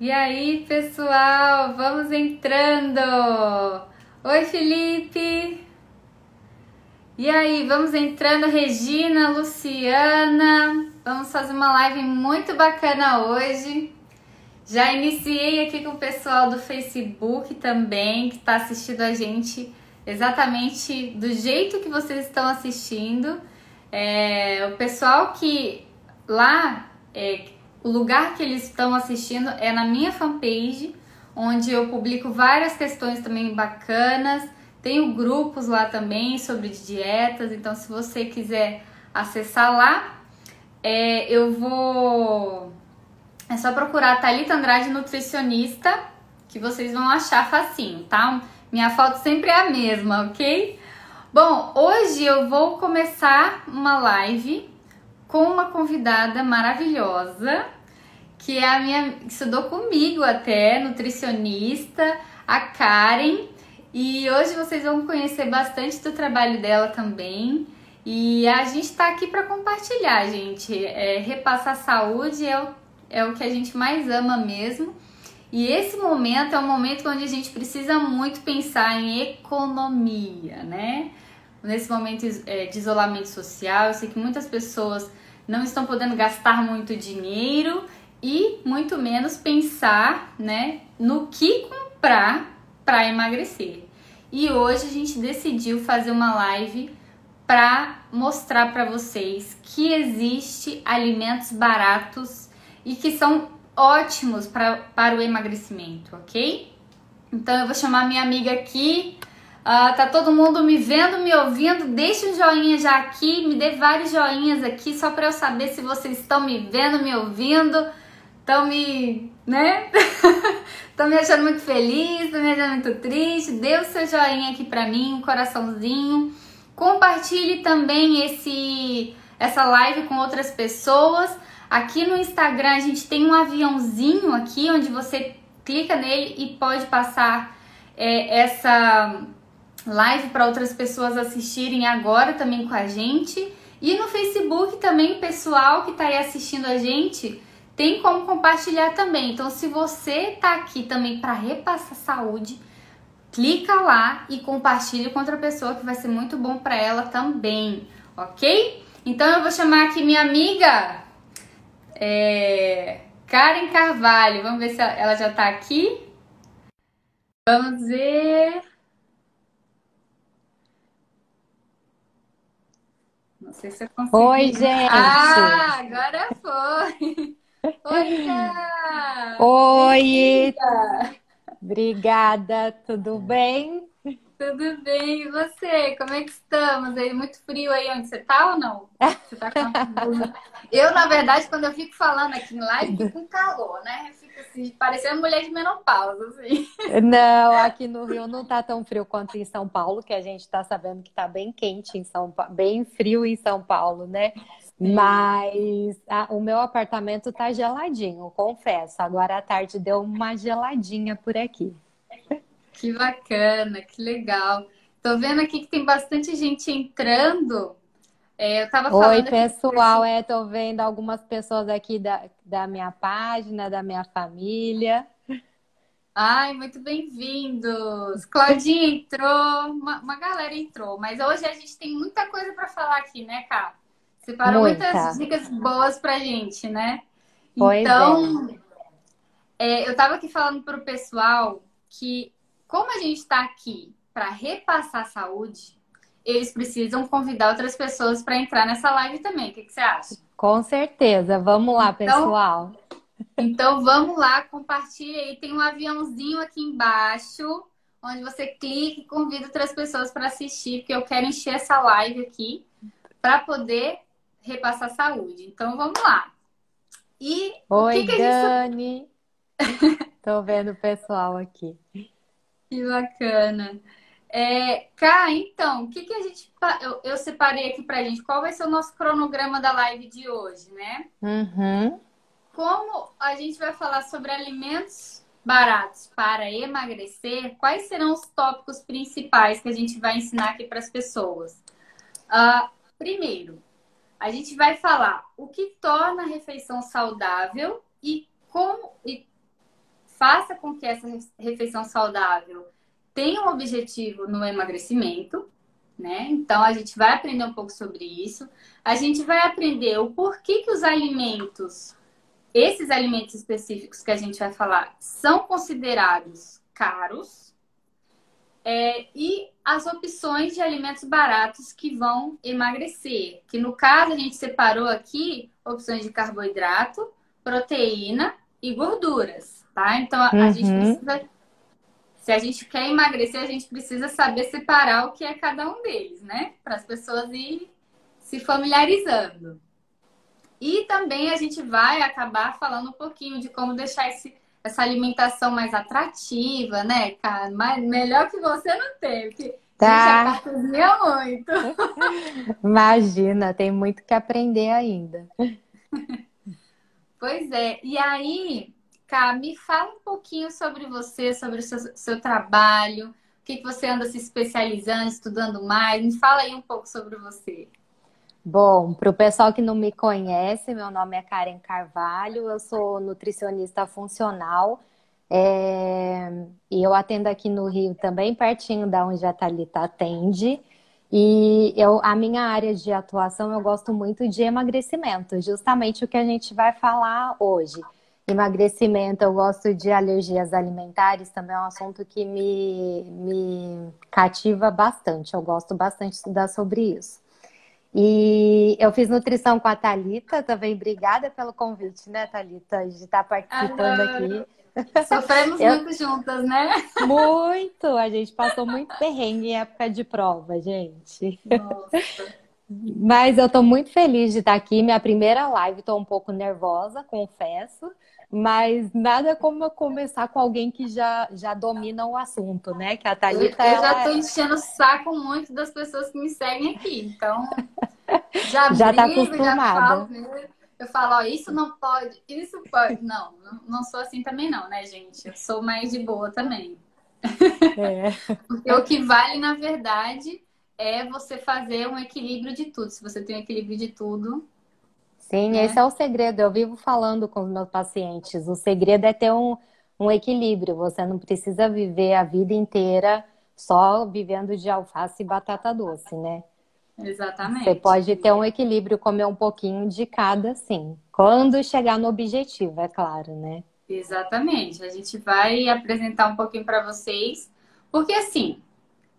E aí, pessoal, vamos entrando! Oi, Felipe! E aí, vamos entrando, Regina, Luciana. Vamos fazer uma live muito bacana hoje. Já iniciei aqui com o pessoal do Facebook também, que está assistindo a gente exatamente do jeito que vocês estão assistindo. É, o pessoal que lá, é, o lugar que eles estão assistindo é na minha fanpage, onde eu publico várias questões também bacanas tenho grupos lá também sobre dietas, então se você quiser acessar lá, é, eu vou. É só procurar Thalita Andrade Nutricionista, que vocês vão achar facinho, tá? Minha foto sempre é a mesma, ok? Bom, hoje eu vou começar uma live com uma convidada maravilhosa, que é a minha. que estudou comigo até, nutricionista, a Karen. E hoje vocês vão conhecer bastante do trabalho dela também. E a gente está aqui para compartilhar, gente. É, repassar saúde é o, é o que a gente mais ama mesmo. E esse momento é um momento onde a gente precisa muito pensar em economia, né? Nesse momento é, de isolamento social, eu sei que muitas pessoas não estão podendo gastar muito dinheiro e muito menos pensar, né, no que comprar para emagrecer. E hoje a gente decidiu fazer uma live para mostrar para vocês que existe alimentos baratos e que são ótimos pra, para o emagrecimento, ok? Então eu vou chamar minha amiga aqui. Uh, tá todo mundo me vendo, me ouvindo? Deixa um joinha já aqui, me dê vários joinhas aqui só para eu saber se vocês estão me vendo, me ouvindo, estão me, né? Tô me achando muito feliz, tô me achando muito triste. Dê o seu joinha aqui pra mim, um coraçãozinho. Compartilhe também esse essa live com outras pessoas. Aqui no Instagram a gente tem um aviãozinho aqui onde você clica nele e pode passar é, essa live para outras pessoas assistirem agora também com a gente. E no Facebook também, pessoal que está aí assistindo a gente tem como compartilhar também. Então, se você tá aqui também para repassar saúde, clica lá e compartilhe com outra pessoa que vai ser muito bom para ela também, ok? Então, eu vou chamar aqui minha amiga é, Karen Carvalho. Vamos ver se ela já tá aqui. Vamos ver. Não sei se eu consigo. Oi, gente! Ah, agora foi! Oi, Oi! Obrigada, tudo bem? Tudo bem, e você? Como é que estamos? Aí, muito frio aí onde você tá ou não? Você tá com Eu, na verdade, quando eu fico falando aqui em live, fico com calor, né? Fico assim, parecendo mulher de menopausa, assim. Não, aqui no Rio não tá tão frio quanto em São Paulo, que a gente tá sabendo que tá bem quente em São Paulo, bem frio em São Paulo, né? Mas a, o meu apartamento tá geladinho, confesso. Agora à tarde deu uma geladinha por aqui. Que bacana, que legal. Tô vendo aqui que tem bastante gente entrando. É, eu tava falando. Oi, pessoal. Aqui... É, tô vendo algumas pessoas aqui da, da minha página, da minha família. Ai, muito bem-vindos. Claudinha entrou, uma, uma, galera entrou, mas hoje a gente tem muita coisa para falar aqui, né, Cá? Separou Muita. muitas dicas boas pra gente, né? Pois então, é. É, eu tava aqui falando pro pessoal que, como a gente está aqui para repassar saúde, eles precisam convidar outras pessoas para entrar nessa live também. O que, que, você acha? Com certeza. Vamos lá, então, pessoal. Então, vamos lá, compartilha aí. Tem um aviãozinho aqui embaixo, onde você clica e convida outras pessoas para assistir, porque eu quero encher essa live aqui para poder repassar saúde. Então vamos lá. E Oi, que que Dani. Gente... Tô vendo o pessoal aqui. Que bacana. É, Cá, então, o que, que a gente. Eu, eu, separei aqui pra gente. Qual vai ser o nosso cronograma da live de hoje, né? Uhum. Como a gente vai falar sobre alimentos baratos para emagrecer, quais serão os tópicos principais que a gente vai ensinar aqui para as pessoas? Uh, primeiro, a gente vai falar o que torna a refeição saudável e como, e faça com que essa refeição saudável tenha um objetivo no emagrecimento, né? Então a gente vai aprender um pouco sobre isso. A gente vai aprender o porquê que os alimentos, esses alimentos específicos que a gente vai falar, são considerados caros. É, e as opções de alimentos baratos que vão emagrecer. Que no caso a gente separou aqui opções de carboidrato, proteína e gorduras, tá? Então a, uhum. a gente precisa se a gente quer emagrecer, a gente precisa saber separar o que é cada um deles, né? Para as pessoas irem se familiarizando. E também a gente vai acabar falando um pouquinho de como deixar esse, essa alimentação mais atrativa, né, cara? Mas melhor que você não tem, porque tá. a gente cozinha muito. Imagina, tem muito que aprender ainda. Pois é. E aí, Cá, me fala um pouquinho sobre você, sobre o seu, seu trabalho, o que, que você anda se especializando, estudando mais. Me fala aí um pouco sobre você. Bom, para o pessoal que não me conhece, meu nome é Karen Carvalho, eu sou nutricionista funcional é... e eu atendo aqui no Rio também, pertinho da onde a Thalita atende. E eu, a minha área de atuação, eu gosto muito de emagrecimento, justamente o que a gente vai falar hoje. Emagrecimento, eu gosto de alergias alimentares, também é um assunto que me, me cativa bastante. Eu gosto bastante de estudar sobre isso. E eu fiz nutrição com a Thalita também. Obrigada pelo convite, né, Thalita, de estar participando aqui. Sofremos eu... muito juntas, né? Muito! A gente passou muito perrengue em época de prova, gente. Nossa. Mas eu estou muito feliz de estar aqui. Minha primeira live, estou um pouco nervosa, confesso. Mas nada como começar com alguém que já, já domina o assunto, né? Que a Thalita, eu, eu já estou é... enchendo o saco muito das pessoas que me seguem aqui. Então, já, já tá acostumada. Já falo, eu falo, ó, isso não pode, isso pode. Não, não sou assim também não, né, gente? Eu sou mais de boa também. É. Porque o que vale, na verdade, é você fazer um equilíbrio de tudo. Se você tem um equilíbrio de tudo, Sim, né? esse é o segredo. Eu vivo falando com os meus pacientes. O segredo é ter um, um equilíbrio. Você não precisa viver a vida inteira só vivendo de alface e batata doce, né? Exatamente. Você pode ter um equilíbrio, comer um pouquinho de cada, sim. Quando chegar no objetivo, é claro, né? Exatamente. A gente vai apresentar um pouquinho para vocês, porque assim,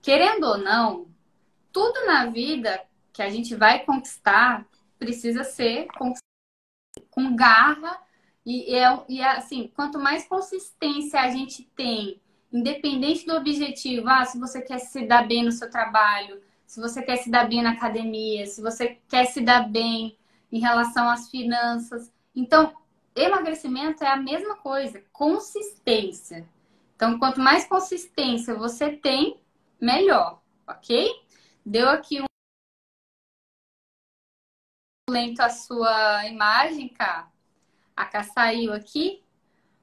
querendo ou não, tudo na vida que a gente vai conquistar precisa ser com, com garra e, é, e é assim, quanto mais consistência a gente tem, independente do objetivo, ah, se você quer se dar bem no seu trabalho, se você quer se dar bem na academia, se você quer se dar bem em relação às finanças. Então, emagrecimento é a mesma coisa, consistência. Então, quanto mais consistência você tem, melhor, ok? Deu aqui um lento a sua imagem, Cá. A Cá saiu aqui,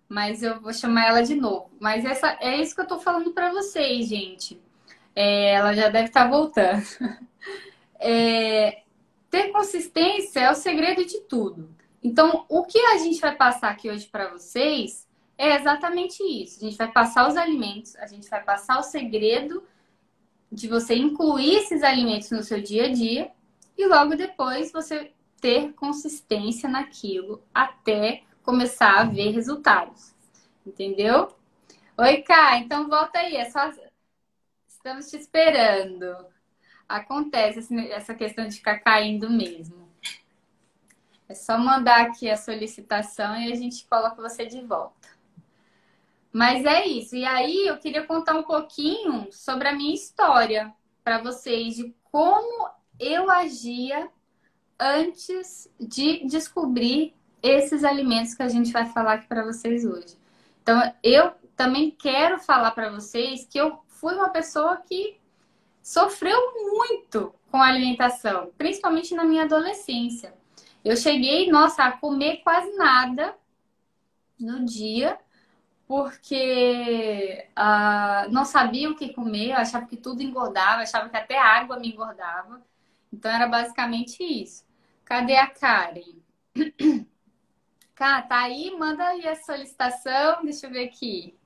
mas eu vou chamar ela de novo. Mas essa, é isso que eu tô falando para vocês, gente. É, ela já deve estar tá voltando. É, ter consistência é o segredo de tudo. Então, o que a gente vai passar aqui hoje para vocês é exatamente isso. A gente vai passar os alimentos, a gente vai passar o segredo de você incluir esses alimentos no seu dia a dia e logo depois você ter consistência naquilo até começar a ver resultados. Entendeu? Oi, Cá, então volta aí, é só estamos te esperando. Acontece essa questão de ficar caindo mesmo. É só mandar aqui a solicitação e a gente coloca você de volta. Mas é isso. E aí eu queria contar um pouquinho sobre a minha história para vocês de como eu agia antes de descobrir esses alimentos que a gente vai falar aqui para vocês hoje. Então, eu também quero falar para vocês que eu fui uma pessoa que sofreu muito com a alimentação, principalmente na minha adolescência. Eu cheguei, nossa, a comer quase nada no dia, porque uh, não sabia o que comer, eu achava que tudo engordava, achava que até água me engordava. Então era basicamente isso. Cadê a Karen? Cá, tá aí? Manda aí a solicitação. Deixa eu ver aqui.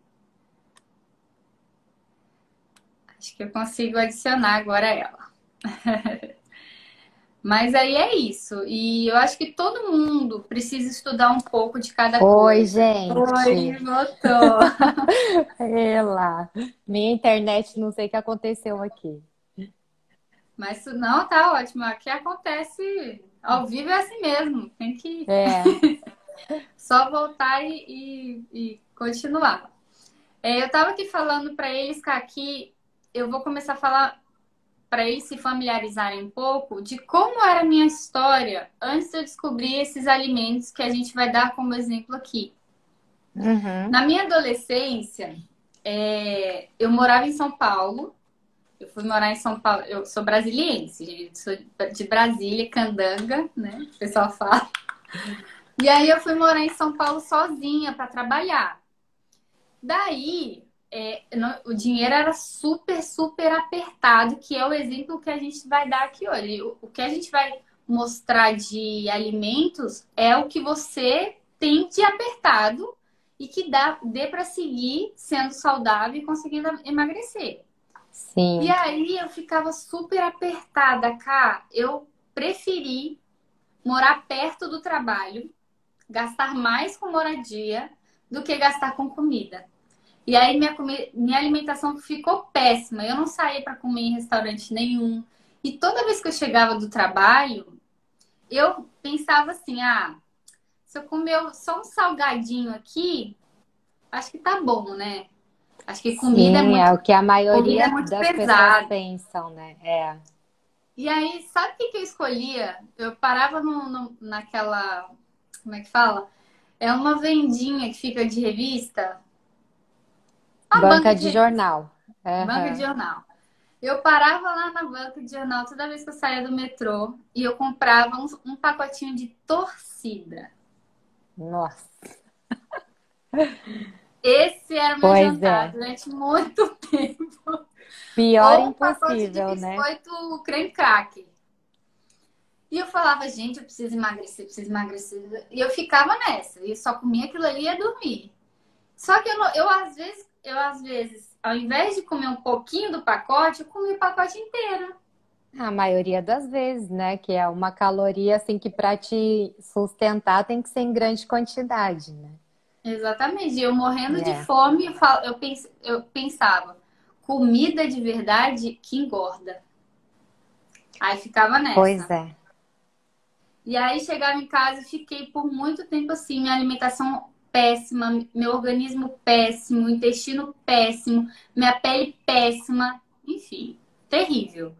Acho que eu consigo adicionar agora ela. Mas aí é isso. E eu acho que todo mundo precisa estudar um pouco de cada Oi, coisa. gente. Oi, voltou. Ela. Minha internet, não sei o que aconteceu aqui. Mas não, tá ótimo. Aqui acontece ao vivo é assim mesmo. Tem que É. só voltar e, e- e continuar. É, eu tava aqui falando para eles que aqui eu vou começar a falar para eles se familiarizarem um pouco de como era a minha história antes de eu descobrir esses alimentos que a gente vai dar como exemplo aqui. Uhum. Na minha adolescência, é, eu morava em São Paulo. Eu fui morar em São Paulo. Eu sou brasiliense. Sou de Brasília, Candanga, né? O pessoal fala. E aí eu fui morar em São Paulo sozinha para trabalhar. Daí, é, o dinheiro era super, super apertado, que é o exemplo que a gente vai dar aqui hoje. O, o que a gente vai mostrar de alimentos é o que você tem de apertado e que dá, dê para seguir sendo saudável e conseguindo emagrecer. Sim. E aí eu ficava super apertada, cá. Eu preferi morar perto do trabalho, gastar mais com moradia do que gastar com comida. E aí minha, comi- minha alimentação ficou péssima. Eu não saía para comer em restaurante nenhum. E toda vez que eu chegava do trabalho, eu pensava assim: ah, se eu comer só um salgadinho aqui, acho que tá bom, né? Acho que comida é Sim, muito é o que a maioria é muito das pesada. pessoas pensam, né? É. E aí, sabe o que, que eu escolhia? Eu parava no, no- naquela. Como é que fala? É uma vendinha que fica de revista. Uma Banca de jornal. Banca Aham. de jornal. Eu parava lá na banca de jornal toda vez que eu saía do metrô e eu comprava um, um pacotinho de torcida. Nossa. Esse era o meu Pois jantar é. durante muito tempo. Pior Ou um de impossível, né? biscoito creme cracker. E eu falava, gente, eu preciso emagrecer, preciso emagrecer. E eu ficava nessa. E eu só comia aquilo ali e ia dormir. Só que eu, eu às vezes, eu às vezes, ao invés de comer um pouquinho do pacote, eu comia o pacote inteiro. A maioria das vezes, né? Que é uma caloria assim que para te sustentar tem que ser em grande quantidade, né? Exatamente. Eu morrendo de É. fome, eu, fal- eu pens- eu pensava, comida de verdade que engorda. Aí ficava nessa. Pois é. E aí chegava em casa e fiquei por muito tempo assim, minha alimentação péssima, meu organismo péssimo, intestino péssimo, minha pele péssima, enfim, terrível.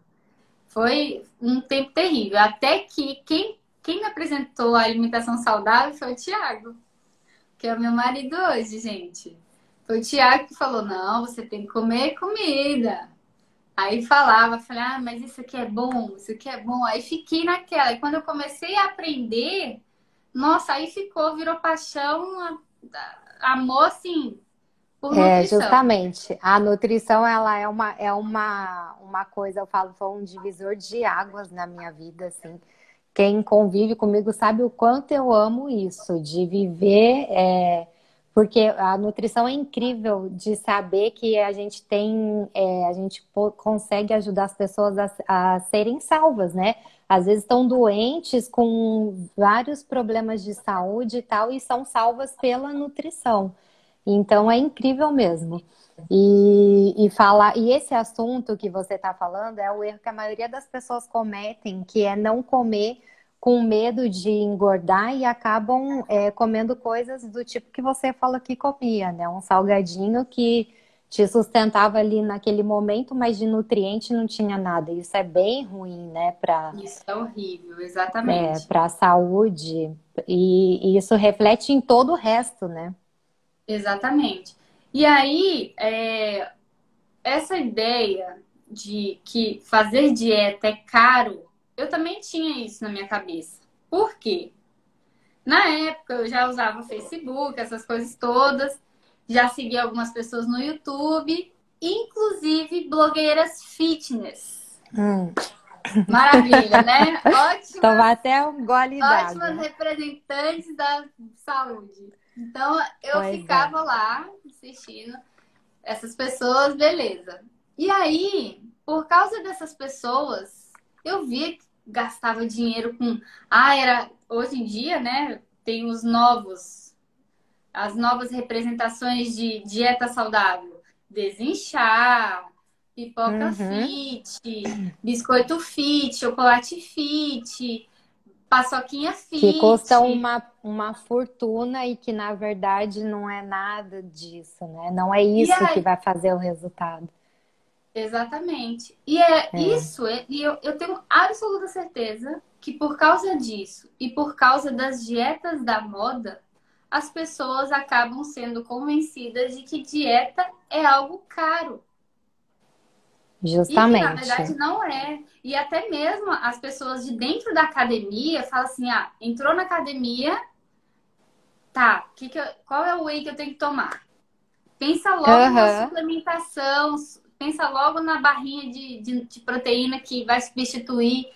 Foi um tempo terrível. Até que quem, quem me apresentou a alimentação saudável foi o Tiago, que é o meu marido hoje, gente. Foi o Tiago que falou: não, você tem que comer comida. Aí falava, falei, ah, mas isso aqui é bom, isso aqui é bom. Aí fiquei naquela. E quando eu comecei a aprender, nossa, aí ficou, virou paixão, amor, assim, por É, nutrição. justamente. A nutrição, ela é uma, é uma, uma coisa, eu falo, foi um divisor de águas na minha vida, assim. Quem convive comigo sabe o quanto eu amo isso, de viver, é, porque a nutrição é incrível de saber que a gente tem, é, a gente consegue ajudar as pessoas a, a serem salvas, né? Às vezes estão doentes com vários problemas de saúde e tal, e são salvas pela nutrição. Então é incrível mesmo. E, e falar, e esse assunto que você está falando é o erro que a maioria das pessoas cometem, que é não comer com medo de engordar e acabam é, comendo coisas do tipo que você falou que comia, né? Um salgadinho que te sustentava ali naquele momento, mas de nutriente não tinha nada. Isso é bem ruim, né? Para Isso é horrível, é, exatamente. para a saúde. E, e isso reflete em todo o resto, né? Exatamente. E aí, é, essa ideia de que fazer dieta é caro, eu também tinha isso na minha cabeça. Por quê? Na época eu já usava Facebook, essas coisas todas, já segui algumas pessoas no YouTube, inclusive blogueiras fitness. Hum. Maravilha, né? Ótimo. Tomar até um gole. Ótimas representantes da saúde. Então, eu pois é. ficava é. lá assistindo essas pessoas, beleza. E aí, por causa dessas pessoas, eu via que gastava dinheiro com. Ah, era. Hoje em dia, né? Tem os novos. As novas representações de dieta saudável. Desinchar, pipoca uhum. fit, biscoito fit, chocolate fit, paçoquinha fit. Que custa uma, uma fortuna e que, na verdade, não é nada disso, né? Não é isso aí... que vai fazer o resultado. Exatamente. E é, é. isso, é, e eu, eu tenho absoluta certeza que por causa disso e por causa das dietas da moda, as pessoas acabam sendo convencidas de que dieta é algo caro. Justamente. E na verdade não é. E até mesmo as pessoas de dentro da academia falam assim: ah, entrou na academia, tá, que que eu, qual é o whey que eu tenho que tomar? Pensa logo uhum. na suplementação, pensa logo na barrinha de, de, de proteína que vai substituir,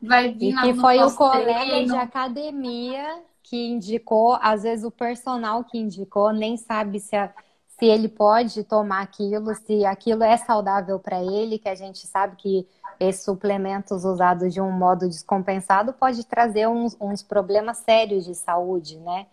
vai vir e na, que foi o colega de academia que indicou, às vezes o personal que indicou nem sabe se, a, se ele pode tomar aquilo, se aquilo é saudável para ele, que a gente sabe que esses suplementos usados de um modo descompensado pode trazer uns, uns problemas sérios de saúde, né?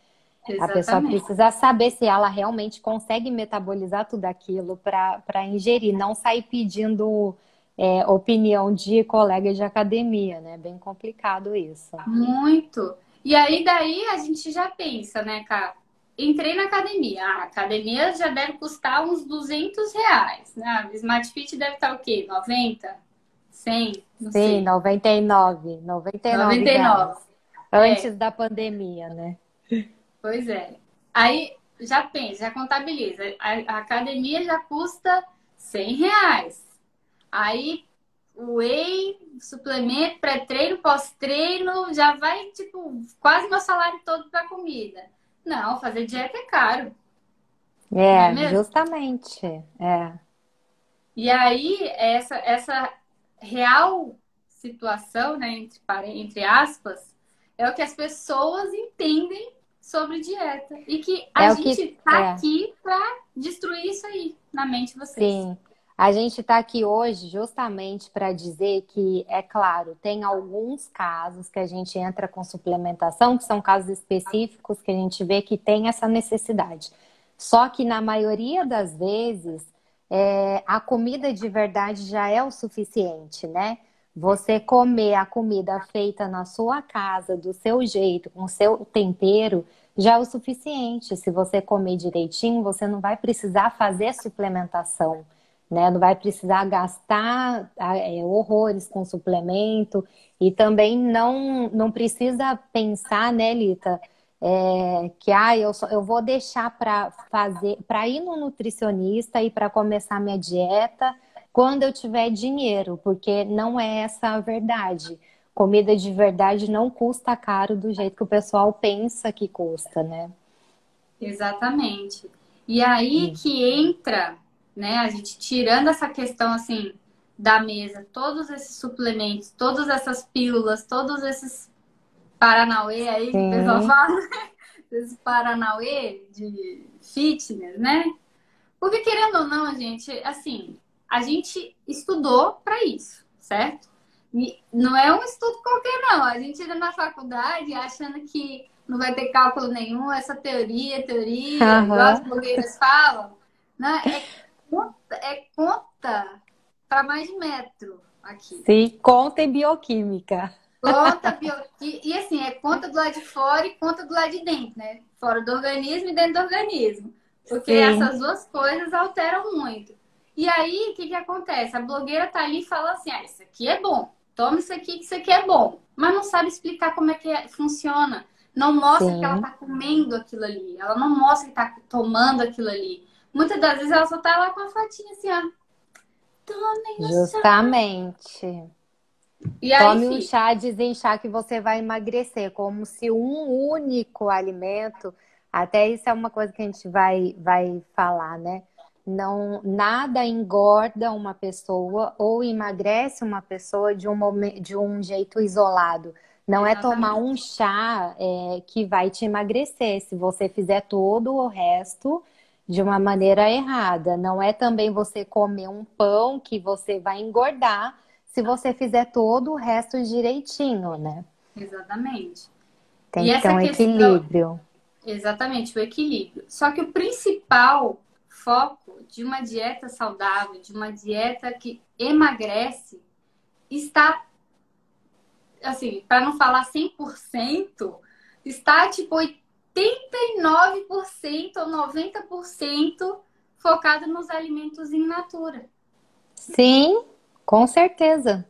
Exatamente. A pessoa precisa saber se ela realmente consegue metabolizar tudo aquilo para ingerir, não sair pedindo é, opinião de colega de academia, né? Bem complicado isso. Muito. E aí daí a gente já pensa, né, cara? Entrei na academia. A academia já deve custar uns 200 reais, né? O Smart Fit deve estar o quê? 90? 100? Não Sim, sei. 99. 99. 99. Antes é. da pandemia, né? Pois é. Aí já pensa, já contabiliza. A, a academia já custa 100 reais. Aí o whey, suplemento, pré-treino, pós-treino, já vai, tipo, quase meu salário todo para comida. Não, fazer dieta é caro. É, é justamente. É. E aí, essa, essa real situação, né, entre, entre aspas, é o que as pessoas entendem sobre dieta. E que a é gente que... tá é. aqui para destruir isso aí na mente de vocês. Sim. A gente está aqui hoje justamente para dizer que, é claro, tem alguns casos que a gente entra com suplementação, que são casos específicos que a gente vê que tem essa necessidade. Só que na maioria das vezes, é, a comida de verdade já é o suficiente, né? Você comer a comida feita na sua casa, do seu jeito, com o seu tempero, já é o suficiente. Se você comer direitinho, você não vai precisar fazer suplementação, né? Não vai precisar gastar é, horrores com suplemento e também não, não precisa pensar, né, Lita? É, que ah, eu, só, eu vou deixar para fazer, para ir no nutricionista e para começar minha dieta quando eu tiver dinheiro, porque não é essa a verdade. Comida de verdade não custa caro do jeito que o pessoal pensa que custa, né? Exatamente. E aí que entra, né, a gente tirando essa questão assim da mesa, todos esses suplementos, todas essas pílulas, todos esses paranauê aí Sim. que o pessoal fala, esses paranauê de fitness, né? Porque querendo ou não, gente, assim, a gente estudou para isso, certo? E não é um estudo qualquer, não. A gente entra na faculdade achando que não vai ter cálculo nenhum, essa teoria, teoria, uhum. igual as blogueiras falam, né? É conta, é conta para mais de metro aqui. Sim, conta em bioquímica. Conta bioquímica. E assim, é conta do lado de fora e conta do lado de dentro, né? Fora do organismo e dentro do organismo. Porque Sim. essas duas coisas alteram muito. E aí, o que, que acontece? A blogueira tá ali e fala assim: ah, isso aqui é bom, toma isso aqui que isso aqui é bom. Mas não sabe explicar como é que é, funciona. Não mostra Sim. que ela tá comendo aquilo ali. Ela não mostra que tá tomando aquilo ali. Muitas das vezes ela só tá lá com a fatinha assim, ó. Tomem Justamente. E aí, Tome um chá, desinchar que você vai emagrecer, como se um único alimento, até isso é uma coisa que a gente vai, vai falar, né? não nada engorda uma pessoa ou emagrece uma pessoa de um, de um jeito isolado. Não Exatamente. é tomar um chá é, que vai te emagrecer. Se você fizer todo o resto de uma maneira errada. Não é também você comer um pão que você vai engordar se você fizer todo o resto direitinho, né? Exatamente. Tem que ter um questão... equilíbrio. Exatamente, o equilíbrio. Só que o principal foco de uma dieta saudável, de uma dieta que emagrece, está, assim, para não falar 100%, está tipo 89% ou 90% focado nos alimentos in natura. Sim, com certeza.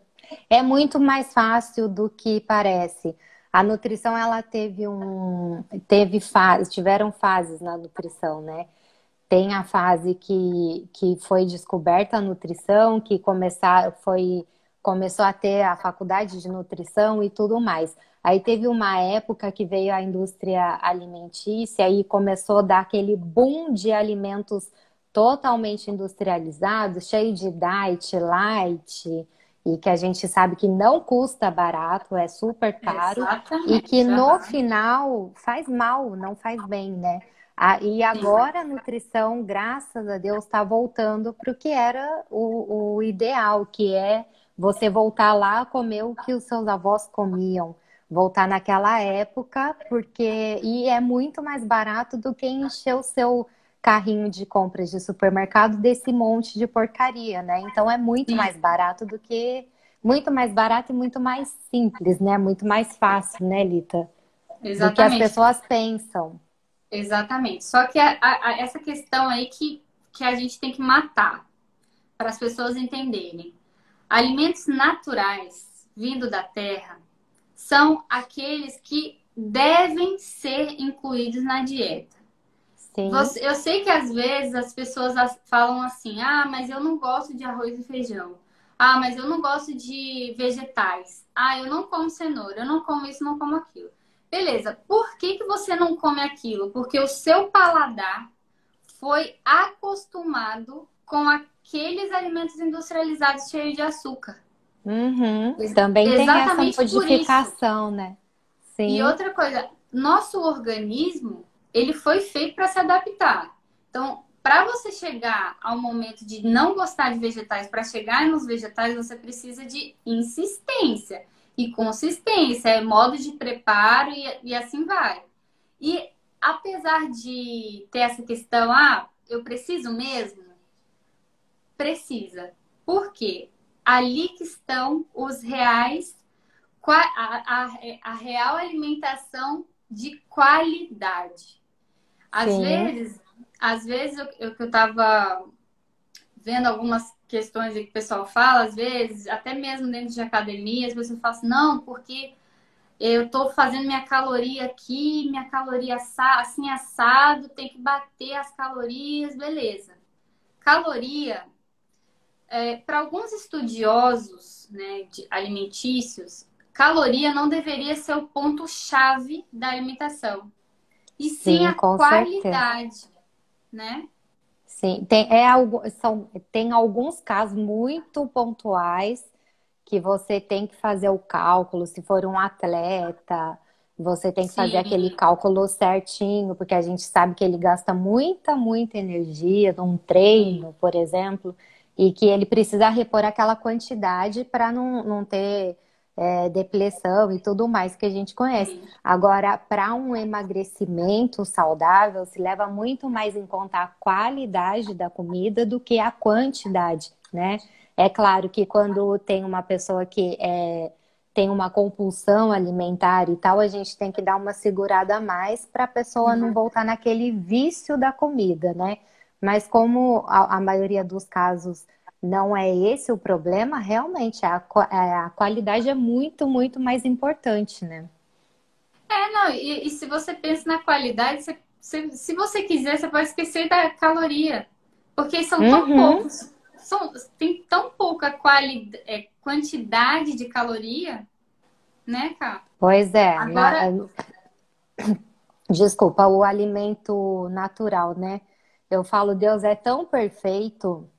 É muito mais fácil do que parece. A nutrição ela teve um teve fase, tiveram fases na nutrição, né? Tem a fase que, que foi descoberta a nutrição, que começar, foi, começou a ter a faculdade de nutrição e tudo mais. Aí teve uma época que veio a indústria alimentícia e começou a dar aquele boom de alimentos totalmente industrializados, cheio de diet, light, e que a gente sabe que não custa barato, é super caro Exatamente. e que no final faz mal, não faz bem, né? Ah, e agora a nutrição, graças a Deus, está voltando para o que era o, o ideal, que é você voltar lá a comer o que os seus avós comiam voltar naquela época, porque e é muito mais barato do que encher o seu carrinho de compras de supermercado desse monte de porcaria, né? Então é muito mais barato do que muito mais barato e muito mais simples, né? Muito mais fácil, né, Lita? Exatamente. Do que as pessoas pensam. Exatamente. Só que a, a, essa questão aí que, que a gente tem que matar para as pessoas entenderem. Alimentos naturais vindo da terra são aqueles que devem ser incluídos na dieta. Você, eu sei que às vezes as pessoas falam assim: ah, mas eu não gosto de arroz e feijão. Ah, mas eu não gosto de vegetais. Ah, eu não como cenoura, eu não como isso, não como aquilo. Beleza, por que, que você não come aquilo? Porque o seu paladar foi acostumado com aqueles alimentos industrializados cheios de açúcar. Uhum. Também Exatamente tem essa modificação, né? Sim. E outra coisa, nosso organismo, ele foi feito para se adaptar. Então, para você chegar ao momento de não gostar de vegetais, para chegar nos vegetais, você precisa de insistência e consistência, é modo de preparo e, e assim vai. E apesar de ter essa questão, ah, eu preciso mesmo? Precisa. Por quê? Ali que estão os reais, a, a, a real alimentação de qualidade. Às Sim. vezes, às vezes eu, eu, eu tava vendo algumas questões que o pessoal fala, às vezes, até mesmo dentro de academia, as pessoas falam assim, não, porque eu estou fazendo minha caloria aqui, minha caloria assim assado, tem que bater as calorias, beleza. Caloria é, para alguns estudiosos né, alimentícios, caloria não deveria ser o ponto-chave da alimentação. E sim, sim a qualidade, certeza. né? Sim, tem, é, são, tem alguns casos muito pontuais que você tem que fazer o cálculo, se for um atleta, você tem que Sim. fazer aquele cálculo certinho, porque a gente sabe que ele gasta muita, muita energia num treino, Sim. por exemplo e que ele precisa repor aquela quantidade para não, não ter é, depressão e tudo mais que a gente conhece. Agora, para um emagrecimento saudável, se leva muito mais em conta a qualidade da comida do que a quantidade, né? É claro que quando tem uma pessoa que é, tem uma compulsão alimentar e tal, a gente tem que dar uma segurada a mais para a pessoa uhum. não voltar naquele vício da comida, né? Mas como a, a maioria dos casos não é esse o problema, realmente a, é, a qualidade é muito, muito mais importante, né? É, não, e, e se você pensa na qualidade, você, se, se você quiser, você pode esquecer da caloria. Porque são tão uhum. poucos, são, tem tão pouca quali, é, quantidade de caloria, né, cara? Pois é. Agora... Na... Desculpa, o alimento natural, né? Eu falo, Deus é tão perfeito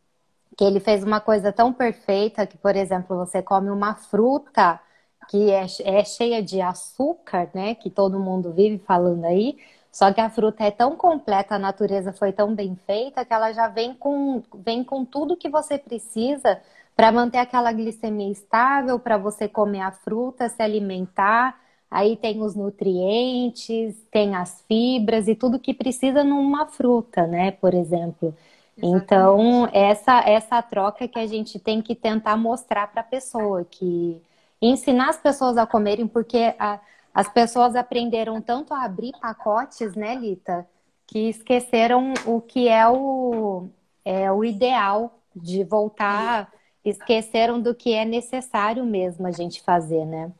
que ele fez uma coisa tão perfeita que, por exemplo, você come uma fruta que é, é cheia de açúcar, né? Que todo mundo vive falando aí. Só que a fruta é tão completa, a natureza foi tão bem feita que ela já vem com, vem com tudo que você precisa para manter aquela glicemia estável, para você comer a fruta, se alimentar. Aí tem os nutrientes, tem as fibras e tudo que precisa numa fruta, né? Por exemplo. Então, essa, essa troca que a gente tem que tentar mostrar para a pessoa, que ensinar as pessoas a comerem, porque a, as pessoas aprenderam tanto a abrir pacotes, né, Lita, que esqueceram o que é o, é o ideal de voltar, esqueceram do que é necessário mesmo a gente fazer, né?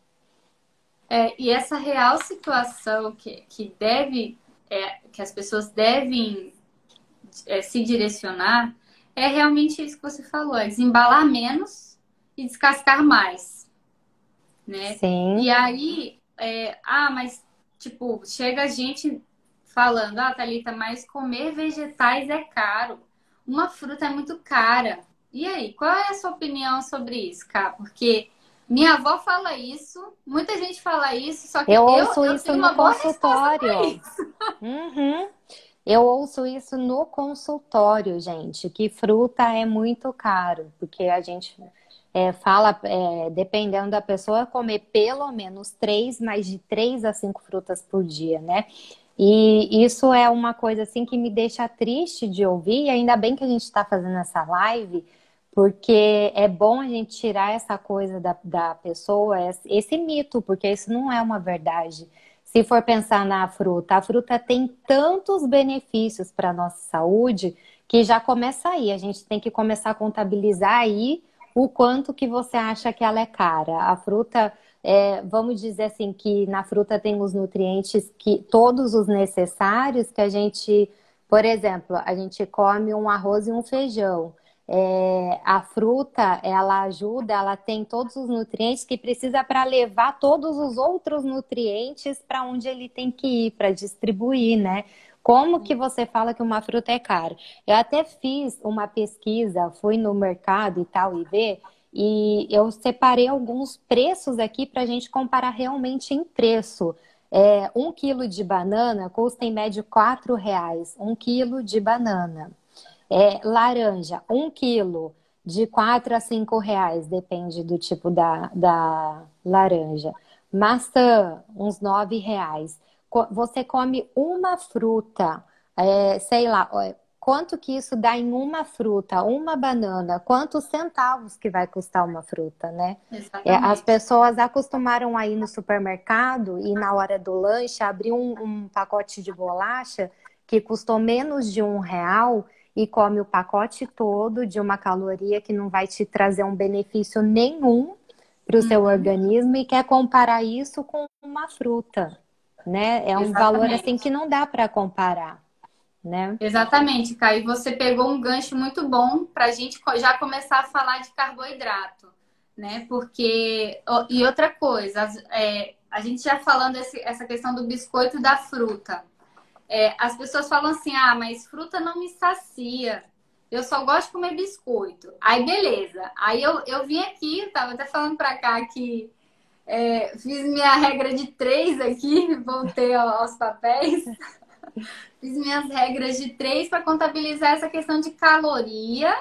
É, e essa real situação que, que deve, é, que as pessoas devem é, se direcionar é realmente isso que você falou, é desembalar menos e descascar mais, né? Sim. E aí, é, ah, mas tipo, chega a gente falando, ah, Thalita, mas comer vegetais é caro. Uma fruta é muito cara. E aí, qual é a sua opinião sobre isso, Cá? Porque minha avó fala isso, muita gente fala isso, só que eu, eu ouço eu isso no consultório. Uhum. Eu ouço isso no consultório, gente, que fruta é muito caro, porque a gente é, fala, é, dependendo da pessoa, comer pelo menos três, mais de três a cinco frutas por dia, né? E isso é uma coisa assim que me deixa triste de ouvir, e ainda bem que a gente está fazendo essa live, porque é bom a gente tirar essa coisa da, da pessoa, esse mito, porque isso não é uma verdade se for pensar na fruta, a fruta tem tantos benefícios para a nossa saúde que já começa aí. A gente tem que começar a contabilizar aí o quanto que você acha que ela é cara. A fruta, é, vamos dizer assim, que na fruta tem os nutrientes que todos os necessários que a gente, por exemplo, a gente come um arroz e um feijão. É, a fruta, ela ajuda, ela tem todos os nutrientes que precisa para levar todos os outros nutrientes para onde ele tem que ir, para distribuir, né? Como que você fala que uma fruta é cara? Eu até fiz uma pesquisa, fui no mercado e tal e ver, e eu separei alguns preços aqui para a gente comparar realmente em preço. É, um quilo de banana custa em média quatro reais, um quilo de banana. É, laranja, um quilo, de 4 a 5 reais, depende do tipo da, da laranja. Maçã, uns 9 reais. Você come uma fruta, é, sei lá, quanto que isso dá em uma fruta, uma banana, quantos centavos que vai custar uma fruta, né? É, as pessoas acostumaram a ir no supermercado e na hora do lanche abrir um, um pacote de bolacha que custou menos de um real e come o pacote todo de uma caloria que não vai te trazer um benefício nenhum para o uhum. seu organismo e quer comparar isso com uma fruta, né? É um Exatamente. valor assim que não dá para comparar, né? Exatamente, Caio. Você pegou um gancho muito bom para a gente já começar a falar de carboidrato, né? Porque e outra coisa, é, a gente já falando esse, essa questão do biscoito e da fruta. É, as pessoas falam assim: ah, mas fruta não me sacia. Eu só gosto de comer biscoito. Aí, beleza. Aí eu, eu vim aqui, tava até falando pra cá que é, fiz minha regra de três aqui, voltei aos papéis. fiz minhas regras de três para contabilizar essa questão de caloria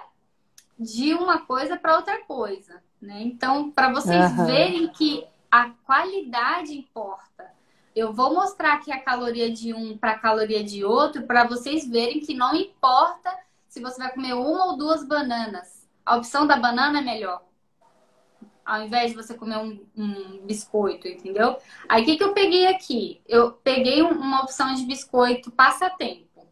de uma coisa para outra coisa. Né? Então, para vocês uhum. verem que a qualidade importa. Eu vou mostrar aqui a caloria de um para a caloria de outro para vocês verem que não importa se você vai comer uma ou duas bananas. A opção da banana é melhor. Ao invés de você comer um, um biscoito, entendeu? Aí o que, que eu peguei aqui? Eu peguei um, uma opção de biscoito passatempo.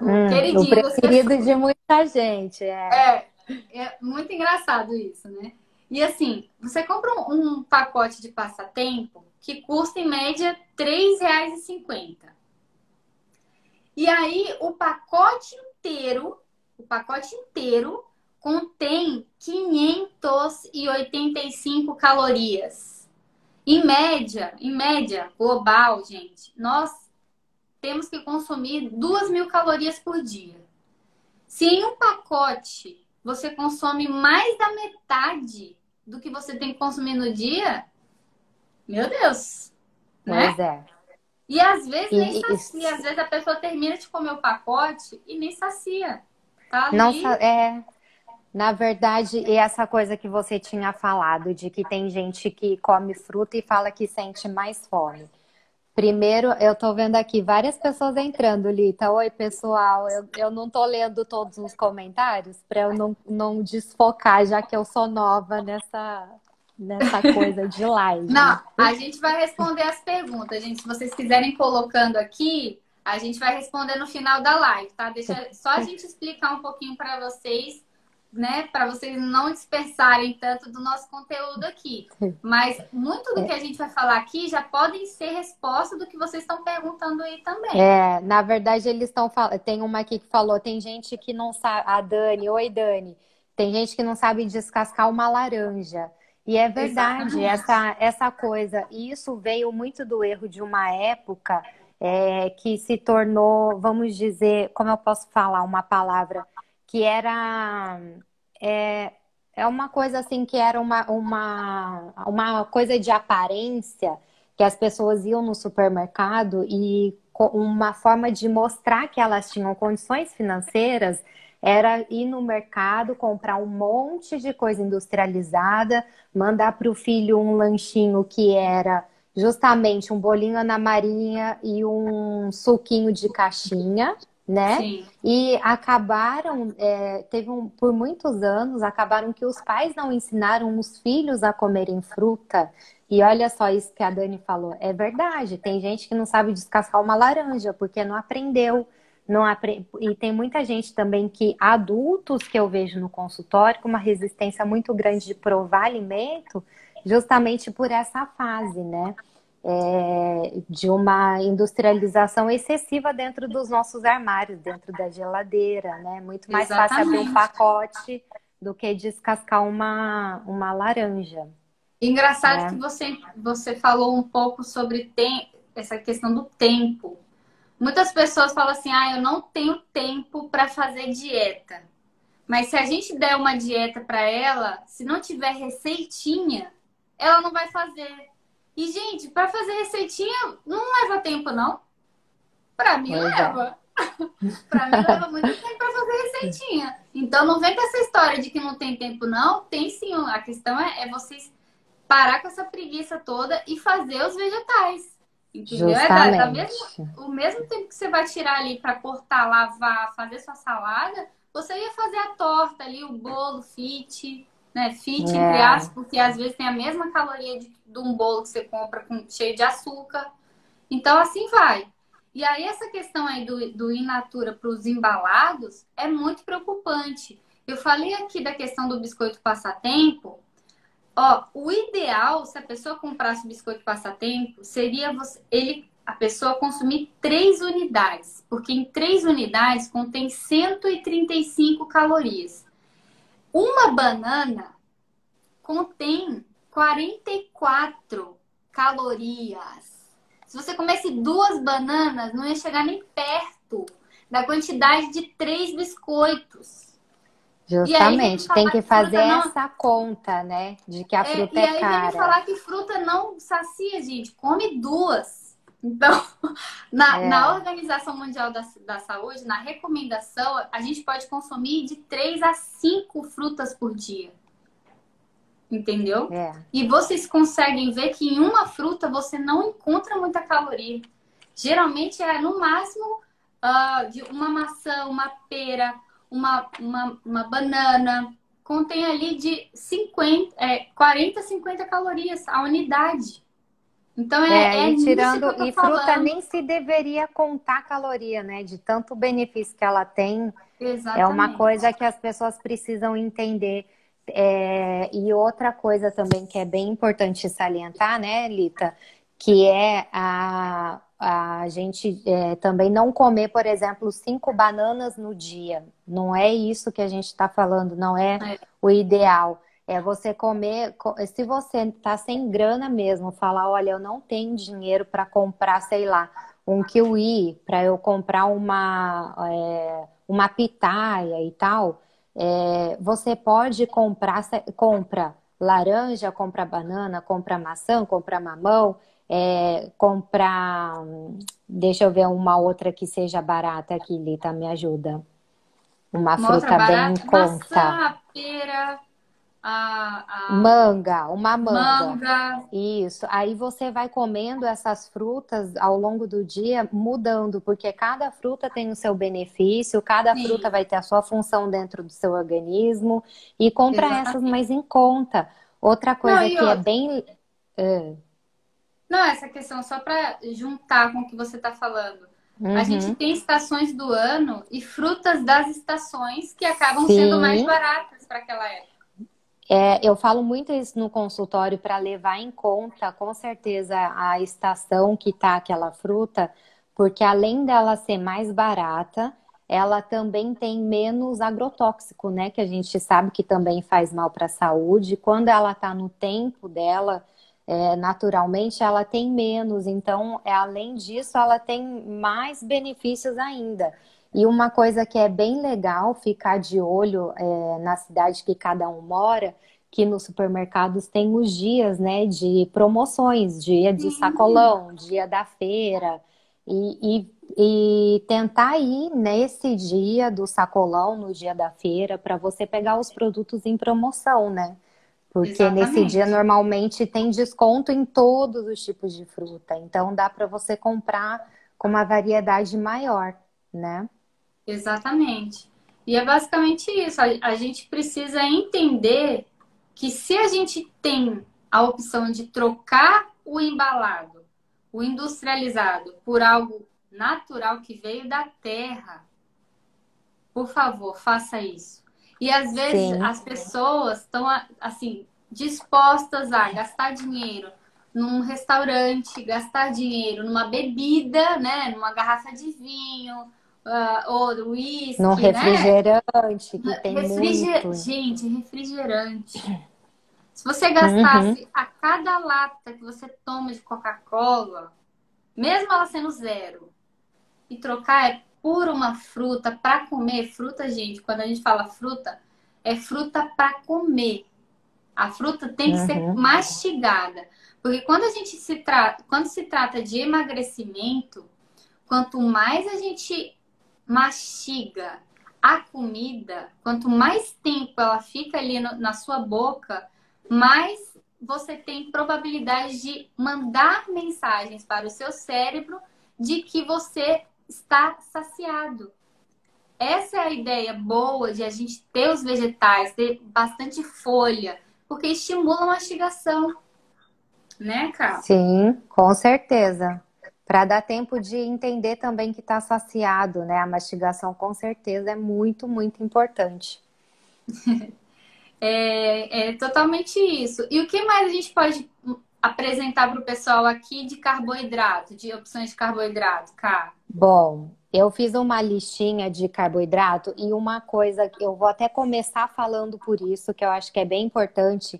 Hum, Queridinho, o preferido de muita gente. É. é, é muito engraçado isso, né? E assim, você compra um, pacote de passatempo que custa em média R$ 3,50. E aí o pacote inteiro, o pacote inteiro contém 585 calorias. Em média, em média global, gente, nós temos que consumir duas mil calorias por dia. Se em um pacote você consome mais da metade do que você tem que consumir no dia, meu Deus, né? Pois é. E às vezes e, nem sacia, e... às vezes a pessoa termina de comer o pacote e nem sacia. Tá Não, é, na verdade, e essa coisa que você tinha falado, de que tem gente que come fruta e fala que sente mais fome. Primeiro, eu tô vendo aqui várias pessoas entrando, Lita. Oi, pessoal. Eu, eu não tô lendo todos os comentários para eu não, não desfocar, já que eu sou nova nessa, nessa coisa de live. Não, a gente vai responder as perguntas, gente. Se vocês quiserem colocando aqui, a gente vai responder no final da live, tá? Deixa só a gente explicar um pouquinho para vocês né, para vocês não dispersarem tanto do nosso conteúdo aqui. Mas muito do que a gente vai falar aqui já podem ser resposta do que vocês estão perguntando aí também. É, na verdade eles estão falando, tem uma aqui que falou, tem gente que não sabe, a Dani, oi Dani, tem gente que não sabe descascar uma laranja. E é verdade, essa, essa coisa. E isso veio muito do erro de uma época é, que se tornou, vamos dizer, como eu posso falar uma palavra, que era é, é uma coisa assim que era uma, uma, uma coisa de aparência que as pessoas iam no supermercado e uma forma de mostrar que elas tinham condições financeiras era ir no mercado, comprar um monte de coisa industrializada, mandar para o filho um lanchinho que era justamente um bolinho na marinha e um suquinho de caixinha, né? Sim. E acabaram, é, teve um, por muitos anos, acabaram que os pais não ensinaram os filhos a comerem fruta. E olha só isso que a Dani falou, é verdade. Tem gente que não sabe descascar uma laranja porque não aprendeu. Não apre... E tem muita gente também que, adultos que eu vejo no consultório, com uma resistência muito grande de provar alimento, justamente por essa fase, né? É, de uma industrialização excessiva dentro dos nossos armários, dentro da geladeira, né? Muito mais Exatamente. fácil abrir um pacote do que descascar uma, uma laranja. Engraçado né? que você, você falou um pouco sobre tem, essa questão do tempo. Muitas pessoas falam assim: ah, eu não tenho tempo para fazer dieta. Mas se a gente der uma dieta para ela, se não tiver receitinha, ela não vai fazer. E, gente, para fazer receitinha não leva tempo, não. Para mim pois é. leva. para mim leva muito tempo para fazer receitinha. Então não vem com essa história de que não tem tempo, não. Tem sim. A questão é, é vocês parar com essa preguiça toda e fazer os vegetais. Entendeu? Justamente. É da, da mesmo, o mesmo tempo que você vai tirar ali para cortar, lavar, fazer sua salada, você ia fazer a torta ali, o bolo fit, né? Fit, é. entre aspas, porque às vezes tem a mesma caloria de, de um bolo que você compra com, cheio de açúcar. Então, assim vai. E aí, essa questão aí do, do in natura para os embalados é muito preocupante. Eu falei aqui da questão do biscoito passatempo. Ó, o ideal, se a pessoa comprasse o biscoito passatempo, seria você, ele, a pessoa consumir três unidades, porque em três unidades contém 135 calorias. Uma banana contém 44 calorias. Se você comesse duas bananas, não ia chegar nem perto da quantidade de três biscoitos. Justamente, tem que fazer não... essa conta, né? De que a fruta é, é cara. E aí vem falar que fruta não sacia, gente. Come duas. Então, na, é. na Organização Mundial da, da Saúde, na recomendação, a gente pode consumir de 3 a 5 frutas por dia. Entendeu? É. E vocês conseguem ver que em uma fruta você não encontra muita caloria. Geralmente é no máximo uh, de uma maçã, uma pera, uma, uma, uma banana. Contém ali de 50, é, 40 a 50 calorias a unidade. Então é, é, é tirando e fruta falando. nem se deveria contar caloria, né? De tanto benefício que ela tem. Exatamente. É uma coisa que as pessoas precisam entender. É, e outra coisa também que é bem importante salientar, né, Lita, que é a, a gente é, também não comer, por exemplo, cinco bananas no dia. Não é isso que a gente está falando, não é, é. o ideal. É você comer, se você tá sem grana mesmo, falar, olha, eu não tenho dinheiro para comprar, sei lá, um kiwi, para eu comprar uma, é, uma pitaia e tal, é, você pode comprar, compra laranja, compra banana, compra maçã, compra mamão, é, comprar. Deixa eu ver uma outra que seja barata aqui, Lita, me ajuda. Uma, uma fruta bem em conta. Maçã, pera, a, a... Manga, uma manga. Manga. Isso. Aí você vai comendo essas frutas ao longo do dia, mudando, porque cada fruta tem o seu benefício, cada Sim. fruta vai ter a sua função dentro do seu organismo. E compra Exatamente. essas mais em conta. Outra coisa Não, que é outra... é bem. Não, essa questão, só para juntar com o que você está falando. Uhum. A gente tem estações do ano e frutas das estações que acabam Sim. sendo mais baratas para aquela época. É, eu falo muito isso no consultório para levar em conta, com certeza, a estação que está aquela fruta, porque além dela ser mais barata, ela também tem menos agrotóxico, né? Que a gente sabe que também faz mal para a saúde. Quando ela está no tempo dela, é, naturalmente, ela tem menos. Então, é, além disso, ela tem mais benefícios ainda. E uma coisa que é bem legal ficar de olho é, na cidade que cada um mora, que nos supermercados tem os dias, né, de promoções, dia de sacolão, dia da feira, e, e, e tentar ir nesse dia do sacolão, no dia da feira, para você pegar os produtos em promoção, né? Porque Exatamente. nesse dia normalmente tem desconto em todos os tipos de fruta, então dá para você comprar com uma variedade maior, né? Exatamente. E é basicamente isso. A, gente precisa entender que se a gente tem a opção de trocar o embalado, o industrializado, por algo natural que veio da terra, por favor, faça isso. E às vezes Sim. as pessoas estão assim dispostas a gastar dinheiro num restaurante, gastar dinheiro numa bebida, né, numa garrafa de vinho, uh, ou uísque, No né? refrigerante, né? que tem Refriger... muito. Gente, refrigerante. Se você gastasse uhum. a cada lata que você toma de Coca-Cola, mesmo ela sendo zero, e trocar é por uma fruta para comer, fruta, gente, quando a gente fala fruta, é fruta para comer. A fruta tem que uhum. ser mastigada. Porque quando a gente se trata, quando se trata de emagrecimento, quanto mais a gente mastiga a comida, quanto mais tempo ela fica ali no, na sua boca, mais você tem probabilidade de mandar mensagens para o seu cérebro de que você está saciado. Essa é a ideia boa de a gente ter os vegetais, ter bastante folha, porque estimula a mastigação. Né, Carl? Sim, com certeza para dar tempo de entender também que está saciado, né? A mastigação com certeza é muito, muito importante. é, é totalmente isso. E o que mais a gente pode apresentar para o pessoal aqui de carboidrato, de opções de carboidrato, Cá? Bom, eu fiz uma listinha de carboidrato e uma coisa que eu vou até começar falando por isso, que eu acho que é bem importante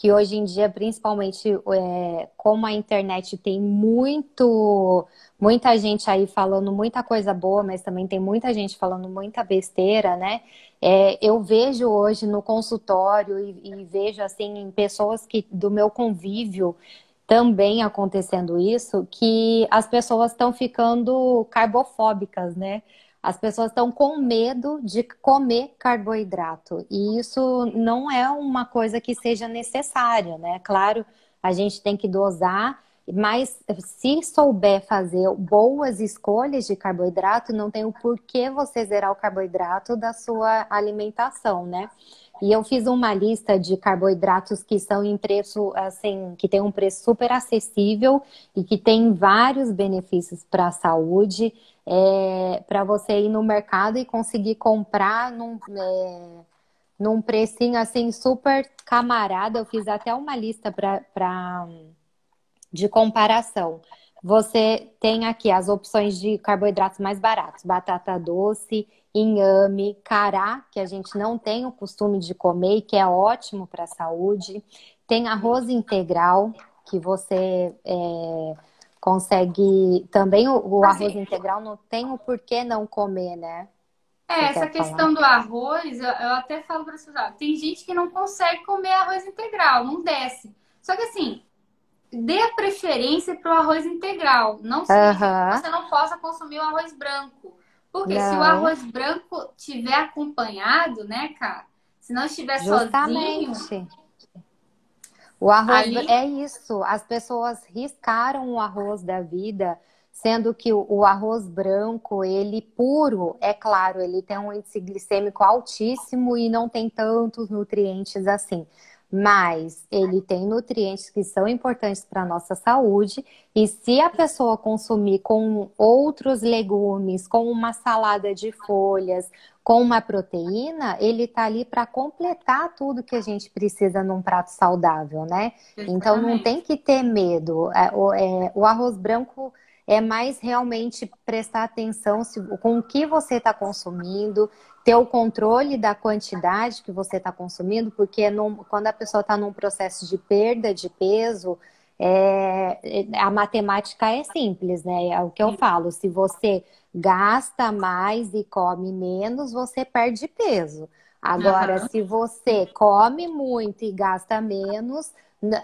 que hoje em dia, principalmente é, como a internet tem muito, muita gente aí falando muita coisa boa, mas também tem muita gente falando muita besteira, né? É, eu vejo hoje no consultório e, e vejo assim em pessoas que do meu convívio também acontecendo isso, que as pessoas estão ficando carbofóbicas, né? As pessoas estão com medo de comer carboidrato e isso não é uma coisa que seja necessária, né? Claro, a gente tem que dosar, mas se souber fazer boas escolhas de carboidrato, não tem o porquê você zerar o carboidrato da sua alimentação, né? E eu fiz uma lista de carboidratos que são em preço, assim, que tem um preço super acessível e que tem vários benefícios para a saúde é, para você ir no mercado e conseguir comprar num, é, num precinho assim super camarada. Eu fiz até uma lista pra, pra, de comparação. Você tem aqui as opções de carboidratos mais baratos: batata doce, inhame, cará, que a gente não tem o costume de comer e que é ótimo para a saúde. Tem arroz integral, que você é, consegue. Também o, o arroz integral não tem o porquê não comer, né? É, essa questão falar? do arroz, eu, eu até falo para vocês, tem gente que não consegue comer arroz integral, não desce. Só que assim, dê a preferência para o arroz integral. Não significa que você não possa consumir o arroz branco. Porque não. se o arroz branco tiver acompanhado, né, cara? Se não estiver Justamente. sozinho. O arroz ali... é isso. As pessoas riscaram o arroz da vida sendo que o arroz branco, ele puro, é claro, ele tem um índice glicêmico altíssimo e não tem tantos nutrientes assim. Mas ele tem nutrientes que são importantes para a nossa saúde, e se a pessoa consumir com outros legumes, com uma salada de folhas, com uma proteína, ele está ali para completar tudo que a gente precisa num prato saudável, né? Exatamente. Então não tem que ter medo. É, o, é, o arroz branco é mais realmente prestar atenção se, com o que você está consumindo, ter o controle da quantidade que você está consumindo, porque num, quando a pessoa está num processo de perda de peso, é, a matemática é simples, né? É o que eu falo. Se você gasta mais e come menos, você perde peso. Agora, uhum. se você come muito e gasta menos,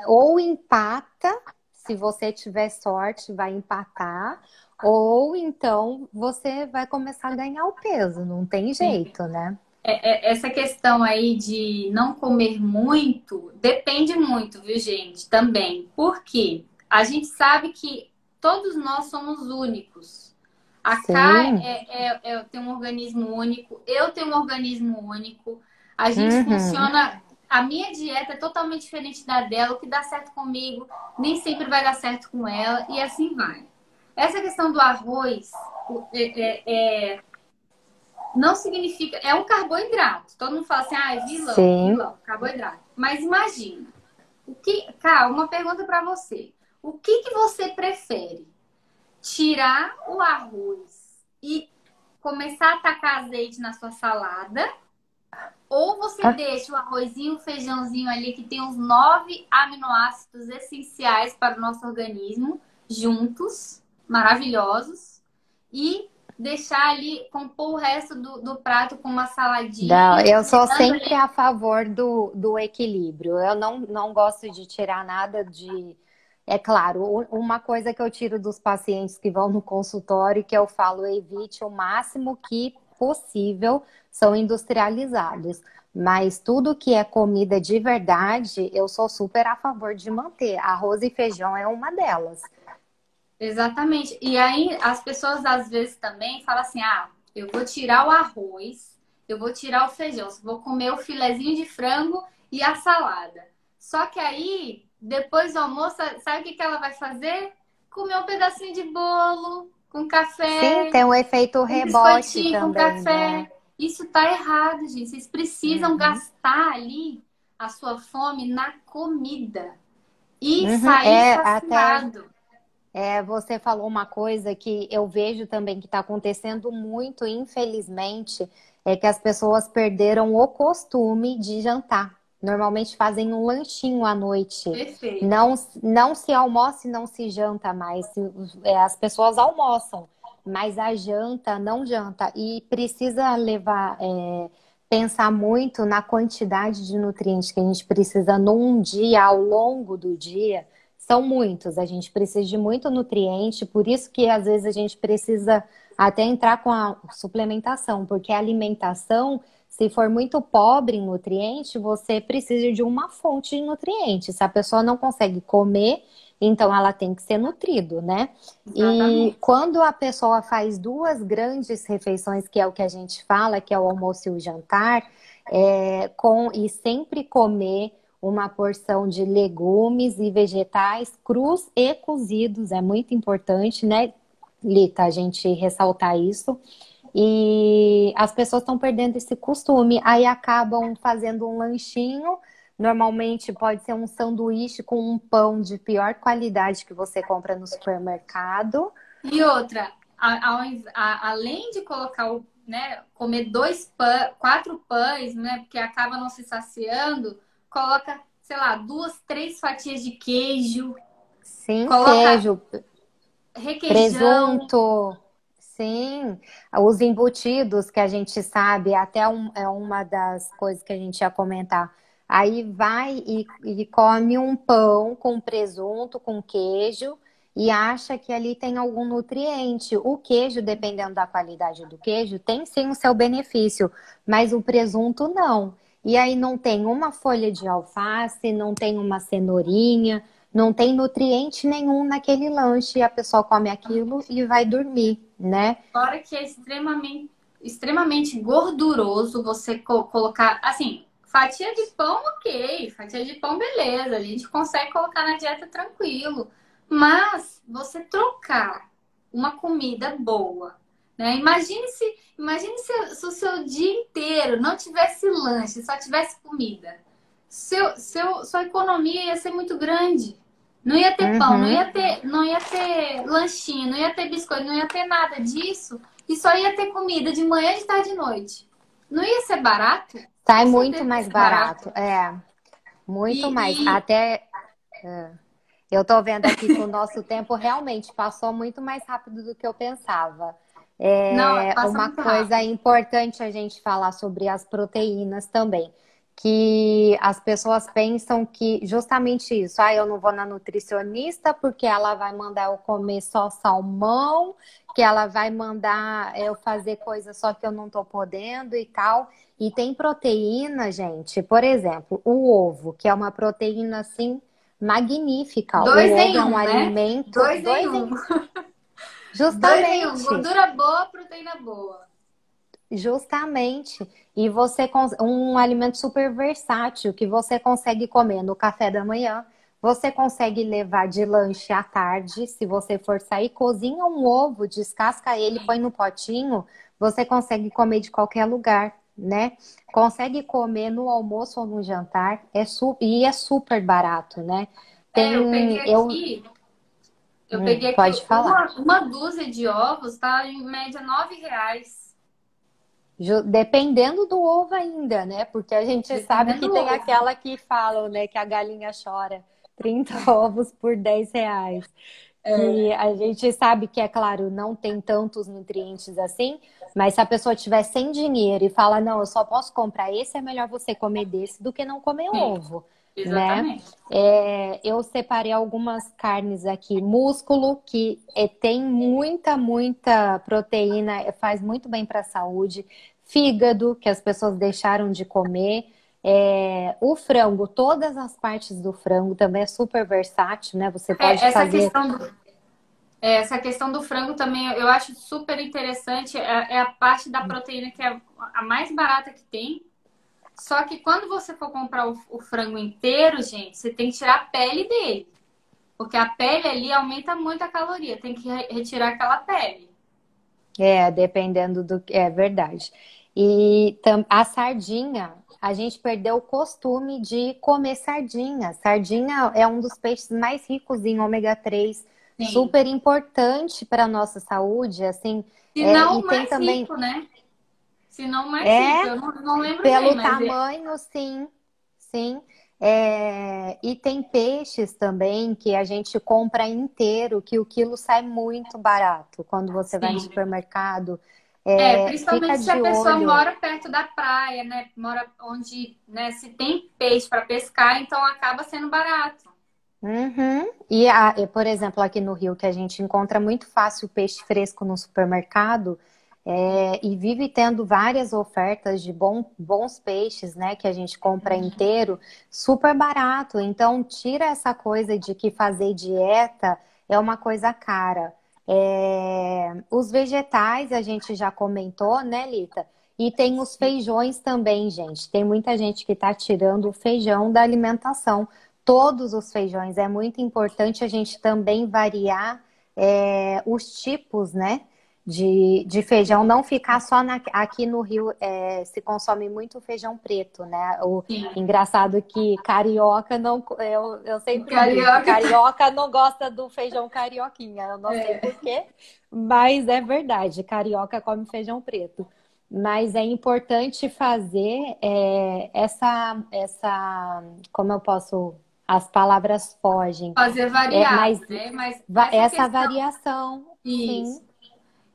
ou empata se você tiver sorte, vai empatar, ou então você vai começar a ganhar o peso, não tem jeito, né? É, é, essa questão aí de não comer muito depende muito, viu, gente? Também. Por quê? A gente sabe que todos nós somos únicos. A Cá é, é, é, tem um organismo único, eu tenho um organismo único. A gente uhum. funciona a minha dieta é totalmente diferente da dela, o que dá certo comigo nem sempre vai dar certo com ela, e assim vai. Essa questão do arroz é, é, é, não significa. É um carboidrato. Todo mundo fala assim, ah, é vilão, Sim. vilão, carboidrato. Mas imagina. O que, cara, uma pergunta para você. O que, que você prefere? Tirar o arroz e começar a tacar azeite na sua salada? Ou você ah. deixa o arrozinho, o feijãozinho ali, que tem os nove aminoácidos essenciais para o nosso organismo, juntos, maravilhosos, e deixar ali, compor o resto do, do prato com uma saladinha. Não, eu sou sempre a favor do, do equilíbrio. Eu não, não gosto de tirar nada de. É claro, uma coisa que eu tiro dos pacientes que vão no consultório, que eu falo, evite o máximo que possível são industrializados. Mas tudo que é comida de verdade, eu sou super a favor de manter. Arroz e feijão é uma delas. Exatamente. E aí as pessoas às vezes também falam assim: ah, eu vou tirar o arroz, eu vou tirar o feijão, vou comer o filezinho de frango e a salada. Só que aí, depois do almoço, sabe o que, que ela vai fazer? Comer um pedacinho de bolo, com café. Sim, tem um efeito rebote também. Com café. Né? Isso tá errado, gente. Vocês precisam uhum. gastar ali a sua fome na comida e uhum. sair é, saciado. Até... É, você falou uma coisa que eu vejo também que está acontecendo muito, infelizmente, é que as pessoas perderam o costume de jantar. Normalmente fazem um lanchinho à noite. Perfeito. Não, não se almoça e não se janta mais. É, as pessoas almoçam, mas a janta não janta. E precisa levar, é, pensar muito na quantidade de nutrientes que a gente precisa num dia, ao longo do dia. São muitos, a gente precisa de muito nutriente, por isso que às vezes a gente precisa até entrar com a suplementação, porque a alimentação se for muito pobre em nutriente, você precisa de uma fonte de nutrientes. Se a pessoa não consegue comer, então ela tem que ser nutrido, né? Exatamente. E quando a pessoa faz duas grandes refeições, que é o que a gente fala, que é o almoço e o jantar, é, com e sempre comer uma porção de legumes e vegetais crus e cozidos, é muito importante, né, Lita, a gente ressaltar isso. E as pessoas estão perdendo esse costume, aí acabam fazendo um lanchinho. Normalmente pode ser um sanduíche com um pão de pior qualidade que você compra no supermercado. E outra, a, a, a, além de colocar o, né, comer dois pães, quatro pães, né, porque acaba não se saciando, coloca, sei lá, duas, três fatias de queijo. Sim, queijo requeijão. Presunto. Sim, os embutidos que a gente sabe, até um, é uma das coisas que a gente ia comentar. Aí vai e, e come um pão com presunto, com queijo e acha que ali tem algum nutriente. O queijo, dependendo da qualidade do queijo, tem sim o seu benefício, mas o presunto não. E aí não tem uma folha de alface, não tem uma cenourinha, não tem nutriente nenhum naquele lanche. E a pessoa come aquilo e vai dormir, né? Fora que é extremamente, extremamente gorduroso você co colocar, assim, fatia de pão, ok. Fatia de pão, beleza. A gente consegue colocar na dieta tranquilo. Mas você trocar uma comida boa, né? Imagine se, imagine se, se o seu dia inteiro não tivesse lanche, só tivesse comida. Seu, seu, sua economia ia ser muito grande. Não ia ter uhum. pão, não ia ter, não ia ter lanchinho, não ia ter biscoito, não ia ter nada disso. E só ia ter comida de manhã, de tarde e de noite. Não ia ser barato? Sai muito mais barato. barato. É. Muito e, mais. E... Até. É. Eu tô vendo aqui que o nosso tempo realmente passou muito mais rápido do que eu pensava. É Não, uma coisa rápido. importante a gente falar sobre as proteínas também que as pessoas pensam que justamente isso, ah, eu não vou na nutricionista porque ela vai mandar eu comer só salmão, que ela vai mandar eu fazer coisa só que eu não tô podendo e tal. E tem proteína, gente, por exemplo, o ovo, que é uma proteína assim magnífica. Dois o em ovo um, é um né? alimento. Dois, dois em um. Justamente. Dois em um. Gordura boa, proteína boa. Justamente. E você um alimento super versátil que você consegue comer no café da manhã, você consegue levar de lanche à tarde, se você for sair, cozinha um ovo, descasca ele, põe no potinho, você consegue comer de qualquer lugar, né? Consegue comer no almoço ou no jantar, é su e é super barato, né? Tem, é, eu peguei aqui, eu hum, peguei aqui pode falar. Uma, uma dúzia de ovos, tá em média nove reais. Dependendo do ovo ainda, né? Porque a gente Dependendo sabe que tem ovo. aquela que falam, né? Que a galinha chora 30 ovos por 10 reais. É. E a gente sabe que, é claro, não tem tantos nutrientes assim, mas se a pessoa tiver sem dinheiro e fala, não, eu só posso comprar esse, é melhor você comer desse do que não comer Sim. ovo. Né? Exatamente. Né? É, eu separei algumas carnes aqui. Músculo, que é, tem muita, muita proteína, é, faz muito bem para a saúde. Fígado, que as pessoas deixaram de comer. É, o frango, todas as partes do frango também é super versátil, né? Você é, pode essa fazer. Questão do, essa questão do frango também eu acho super interessante. É, a parte da proteína que é a mais barata que tem só que quando você for comprar o, o, frango inteiro, gente, você tem que tirar a pele dele. Porque a pele ali aumenta muito a caloria. Tem que re retirar aquela pele. É, dependendo do que. É verdade. E a sardinha, a gente perdeu o costume de comer sardinha. Sardinha é um dos peixes mais ricos em ômega 3, Sim. super importante para a nossa saúde, assim. Não é, e mais também... rico, né? Se não mais é, eu não, não lembro Pelo bem, é tamanho, é... sim, sim. É, e tem peixes também que a gente compra inteiro, que o quilo sai muito barato quando você sim. vai no supermercado. É, é principalmente se a pessoa olho. mora perto da praia, né? Mora onde né, se tem peixe para pescar, então acaba sendo barato. Uhum. E, a, por exemplo, aqui no Rio, que a gente encontra muito fácil peixe fresco no supermercado, é, e vive tendo várias ofertas de bom, bons peixes, né? Que a gente compra uhum. inteiro, super barato. Então, tira essa coisa de que fazer dieta é uma coisa cara. É, os vegetais a gente já comentou, né, Lita? E tem os feijões também, gente. Tem muita gente que está tirando o feijão da alimentação. Todos os feijões. É muito importante a gente também variar é, os tipos, né? De, de feijão, não ficar só na, aqui no Rio é, se consome muito feijão preto, né? O Sim. engraçado que carioca não eu, eu sempre carioca. carioca não gosta do feijão carioquinha, eu não é. sei porquê, mas é verdade, carioca come feijão preto. Mas é importante fazer é, essa, essa, como eu posso as palavras fogem. Fazer variar, é, mas, né? Mas essa, essa questão... variação. Isso. Sim.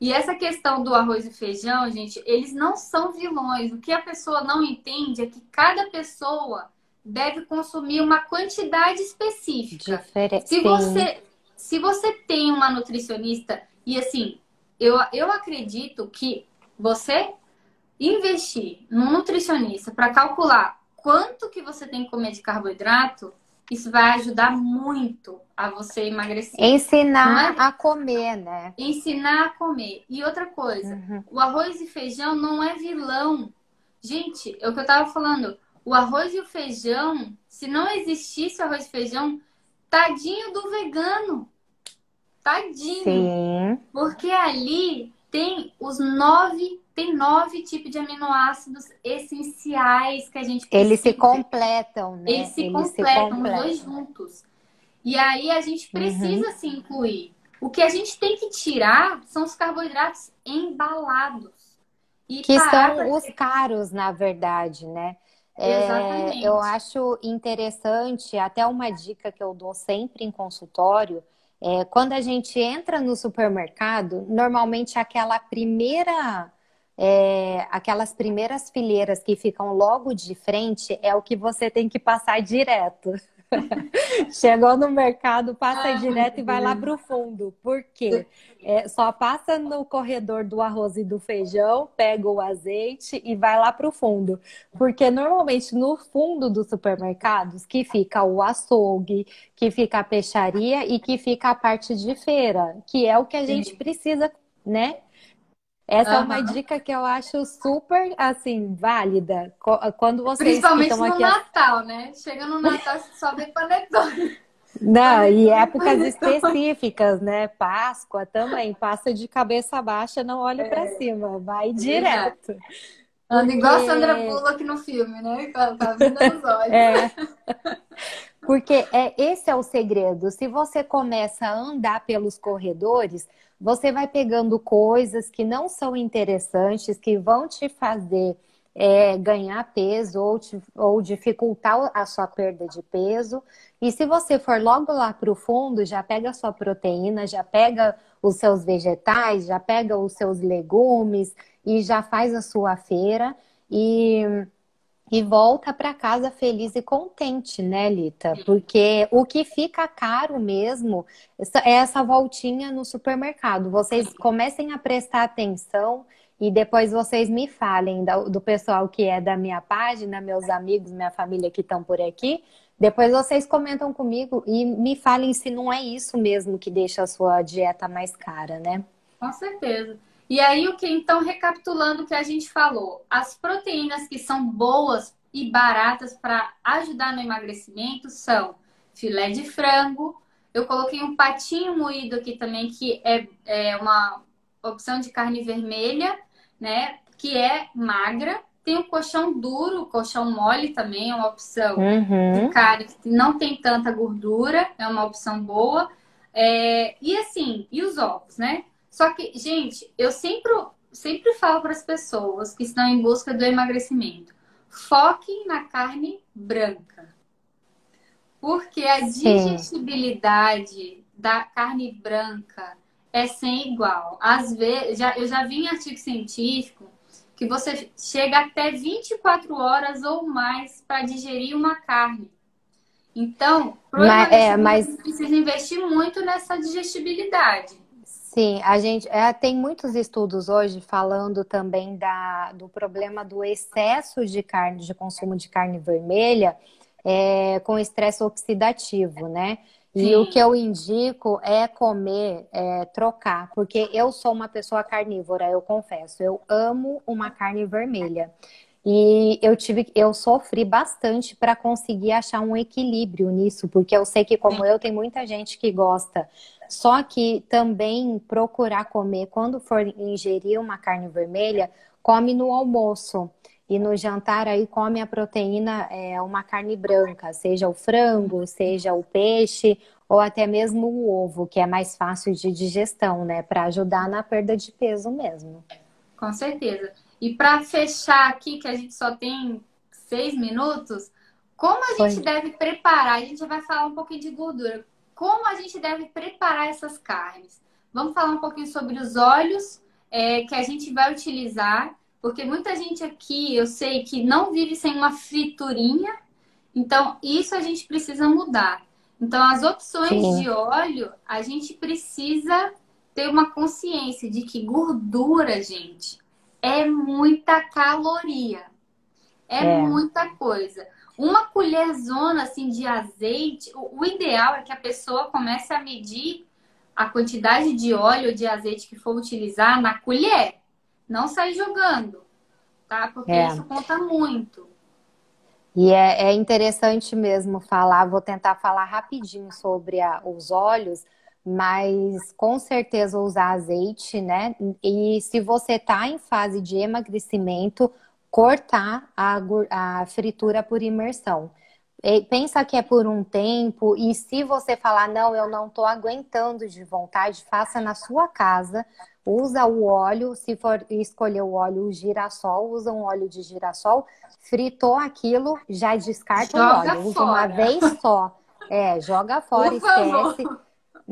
E essa questão do arroz e feijão, gente, eles não são vilões. O que a pessoa não entende é que cada pessoa deve consumir uma quantidade específica. Diferente. Se você, se você tem uma nutricionista, e assim, eu, eu acredito que você investir num nutricionista para calcular quanto que você tem que comer de carboidrato, isso vai ajudar muito a você emagrecer. Ensinar é? a comer, né? Ensinar a comer. E outra coisa, uhum. o arroz e feijão não é vilão. Gente, é o que eu tava falando. O arroz e o feijão, se não existisse o arroz e feijão, tadinho do vegano. Tadinho. Sim. Porque ali tem os nove, tem nove tipos de aminoácidos essenciais que a gente precisa. Eles se completam, né? Eles se, Eles completam, se completam, os dois juntos. E aí a gente precisa uhum. se incluir. O que a gente tem que tirar são os carboidratos embalados. que são os caros, na verdade, né? É, eu acho interessante, até uma dica que eu dou sempre em consultório, é, quando a gente entra no supermercado, normalmente aquela primeira, é, aquelas primeiras fileiras que ficam logo de frente é o que você tem que passar direto. Chegou no mercado, passa Ai, direto e vai lá para o fundo. Por quê? É, só passa no corredor do arroz e do feijão, pega o azeite e vai lá para o fundo. Porque normalmente no fundo dos supermercados que fica o açougue, que fica a peixaria e que fica a parte de feira, que é o que a gente precisa, né? Essa uhum. é uma dica que eu acho super, assim, válida. Quando vocês Principalmente estão aqui... no Natal, né? Chega no Natal, você só vê panetone. Não, e épocas específicas, né? Páscoa também, passa de cabeça baixa, não olha é. para cima, vai direto. Anda Porque... igual a Sandra Bullock no filme, né? A vida nos olhos. É. Porque é, esse é o segredo. Se você começa a andar pelos corredores, você vai pegando coisas que não são interessantes, que vão te fazer é, ganhar peso ou, te, ou dificultar a sua perda de peso. E se você for logo lá para o fundo, já pega a sua proteína, já pega os seus vegetais, já pega os seus legumes e já faz a sua feira. E e volta para casa feliz e contente, né, Lita? Porque o que fica caro mesmo é essa voltinha no supermercado. Vocês comecem a prestar atenção e depois vocês me falem do pessoal que é da minha página, meus amigos, minha família que estão por aqui. Depois vocês comentam comigo e me falem se não é isso mesmo que deixa a sua dieta mais cara, né? Com certeza. E aí, o que então, recapitulando o que a gente falou, as proteínas que são boas e baratas para ajudar no emagrecimento são filé de frango. Eu coloquei um patinho moído aqui também, que é, é uma opção de carne vermelha, né? Que é magra. Tem o colchão duro, o colchão mole também é uma opção uhum. de carne que não tem tanta gordura, é uma opção boa. É, e assim, e os ovos, né? Só que, gente, eu sempre, sempre falo para as pessoas que estão em busca do emagrecimento: foquem na carne branca. Porque a digestibilidade da carne branca é sem igual. Às vezes, já, eu já vi em artigo científico que você chega até 24 horas ou mais para digerir uma carne. Então, mas, é, mas... precisa investir muito nessa digestibilidade. Sim, a gente é, tem muitos estudos hoje falando também da, do problema do excesso de carne, de consumo de carne vermelha é, com estresse oxidativo, né? E Sim. o que eu indico é comer, é, trocar, porque eu sou uma pessoa carnívora, eu confesso, eu amo uma carne vermelha. E eu tive, eu sofri bastante para conseguir achar um equilíbrio nisso, porque eu sei que como eu tem muita gente que gosta só que também procurar comer, quando for ingerir uma carne vermelha, come no almoço. E no jantar aí come a proteína, é, uma carne branca, seja o frango, seja o peixe, ou até mesmo o ovo, que é mais fácil de digestão, né? Para ajudar na perda de peso mesmo. Com certeza. E para fechar aqui, que a gente só tem seis minutos, Como a gente deve preparar? A gente vai falar um pouquinho de gordura. Como a gente deve preparar essas carnes? Vamos falar um pouquinho sobre os óleos é, que a gente vai utilizar, porque muita gente aqui, eu sei que não vive sem uma friturinha, então isso a gente precisa mudar. Então, as opções Sim. de óleo, a gente precisa ter uma consciência de que gordura, gente, é muita caloria. É, é. muita coisa. Uma colherzona assim de azeite, o, o, ideal é que a pessoa comece a medir a quantidade de óleo ou de azeite que for utilizar na colher. Não sair jogando, tá? Porque é. isso conta muito. E é, é, interessante mesmo falar, vou tentar falar rapidinho sobre a, os óleos, mas com certeza usar azeite, né? E se você está em fase de emagrecimento, cortar a, a fritura por imersão. E pensa que é por um tempo, e se você falar, não, eu não estou aguentando de vontade, faça na sua casa, usa o óleo, se for escolher o óleo o girassol, usa um óleo de girassol, fritou aquilo, já descarta joga o óleo, usa uma vez só. É, joga fora, esquece.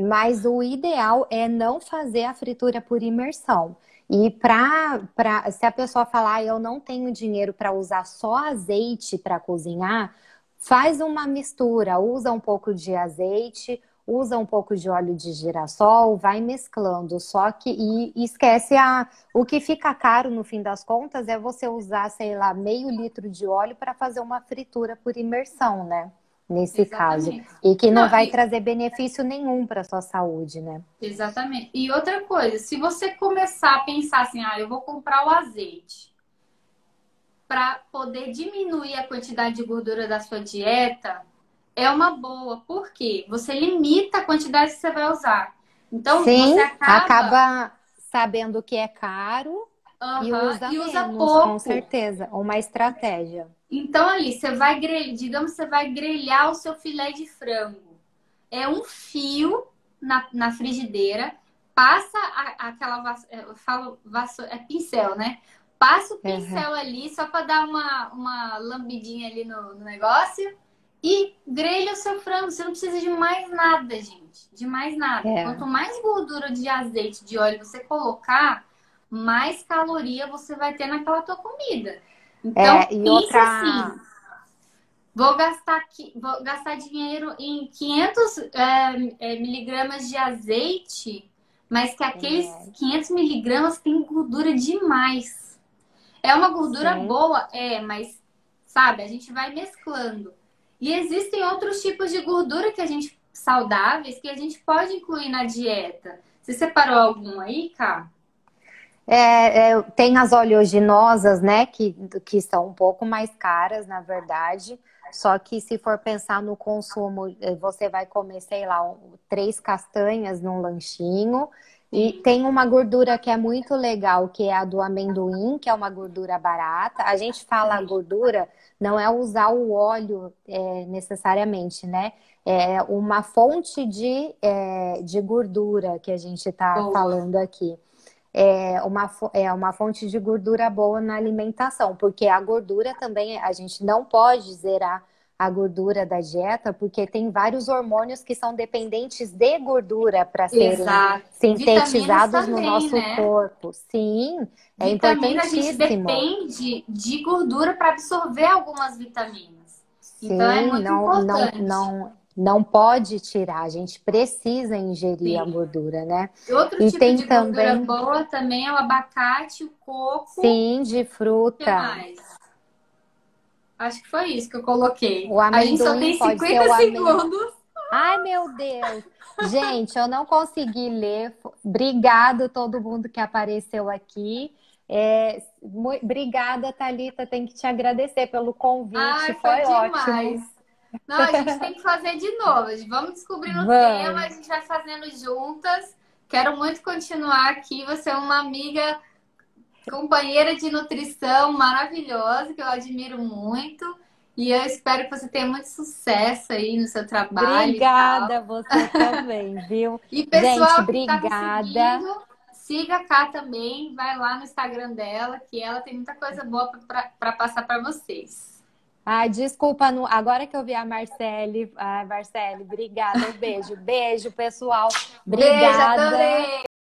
Mas o ideal é não fazer a fritura por imersão. E pra, pra, se a pessoa falar, ah, eu não tenho dinheiro para usar só azeite para cozinhar, faz uma mistura, usa um pouco de azeite, usa um pouco de óleo de girassol, vai mesclando. Só que e esquece a o que fica caro no fim das contas é você usar, sei lá, meio litro de óleo para fazer uma fritura por imersão, né? Nesse Exatamente. caso. E que não, não vai e... trazer benefício nenhum para sua saúde, né? Exatamente. E outra coisa, se você começar a pensar assim, ah, eu vou comprar o azeite para poder diminuir a quantidade de gordura da sua dieta, é uma boa. Por quê? Você limita a quantidade que você vai usar. Então, Sim, você acaba... acaba sabendo que é caro Uhum, e usa, e usa menos, pouco. com certeza. Uma estratégia. Então, ali, você vai grelhar, digamos, você vai grelhar o seu filé de frango. É um fio na, na frigideira, passa a, aquela, eu falo, vasso, é pincel, né? Passa o pincel uhum. ali só para dar uma, uma lambidinha ali no, no negócio e grelha o seu frango. Você não precisa de mais nada, gente. De mais nada. É. Quanto mais gordura de azeite, de óleo você colocar, mais caloria você vai ter naquela tua comida. Então, é, e outra... assim, vou gastar, vou gastar dinheiro em 500 é, é, miligramas de azeite, mas que aqueles é. 500 miligramas tem gordura demais. É uma gordura Sim. boa, é, mas, sabe, a gente vai mesclando. E existem outros tipos de gordura que a gente saudáveis que a gente pode incluir na dieta. Você separou algum aí, Cá? É, é, tem as oleaginosas, né, que, que são um pouco mais caras, na verdade. Só que se for pensar no consumo, eh, você vai comer, sei lá, três castanhas num lanchinho. E tem uma gordura que é muito legal, que é a do amendoim, que é uma gordura barata. A gente fala gordura, não é usar o óleo é, necessariamente, né? É uma fonte de, é, de gordura que a gente está falando aqui é uma, é uma fonte de gordura boa na alimentação, porque a gordura também, a gente não pode zerar a gordura da dieta, porque tem vários hormônios que são dependentes de gordura para serem Exato. sintetizados também, no nosso né? corpo. Sim, é Vitamina, importantíssimo. A gente depende de gordura para absorver algumas vitaminas. Sim, então é muito não, importante. não, não, não pode tirar, a gente precisa ingerir Sim. a gordura, né? Outro e tipo tem de também... gordura boa também é o abacate, o coco. Sim, de fruta. O que mais? Acho que foi isso que eu coloquei. O amendoim a gente só tem 50 segundos. Ai, meu Deus! Gente, eu não consegui ler. Obrigado todo mundo que apareceu aqui. É, obrigada, Thalita. Tem que te agradecer pelo convite. Ai, foi, foi ótimo. Não, a gente tem que fazer de novo. Vamos descobrir o tema, a gente vai fazendo juntas. Quero muito continuar aqui. Você é uma amiga, companheira de nutrição maravilhosa, que eu admiro muito. E eu espero que você tenha muito sucesso aí no seu trabalho. Obrigada, você também, viu? E pessoal, gente, tá obrigada. Tá seguindo, siga cá também, vai lá no Instagram dela, que ela tem muita coisa boa para passar para vocês. Ah, desculpa, não... agora que eu vi a Marcele. Ah, Marcele, obrigada, um beijo. Beijo, pessoal. Obrigada. Beijo, adorei.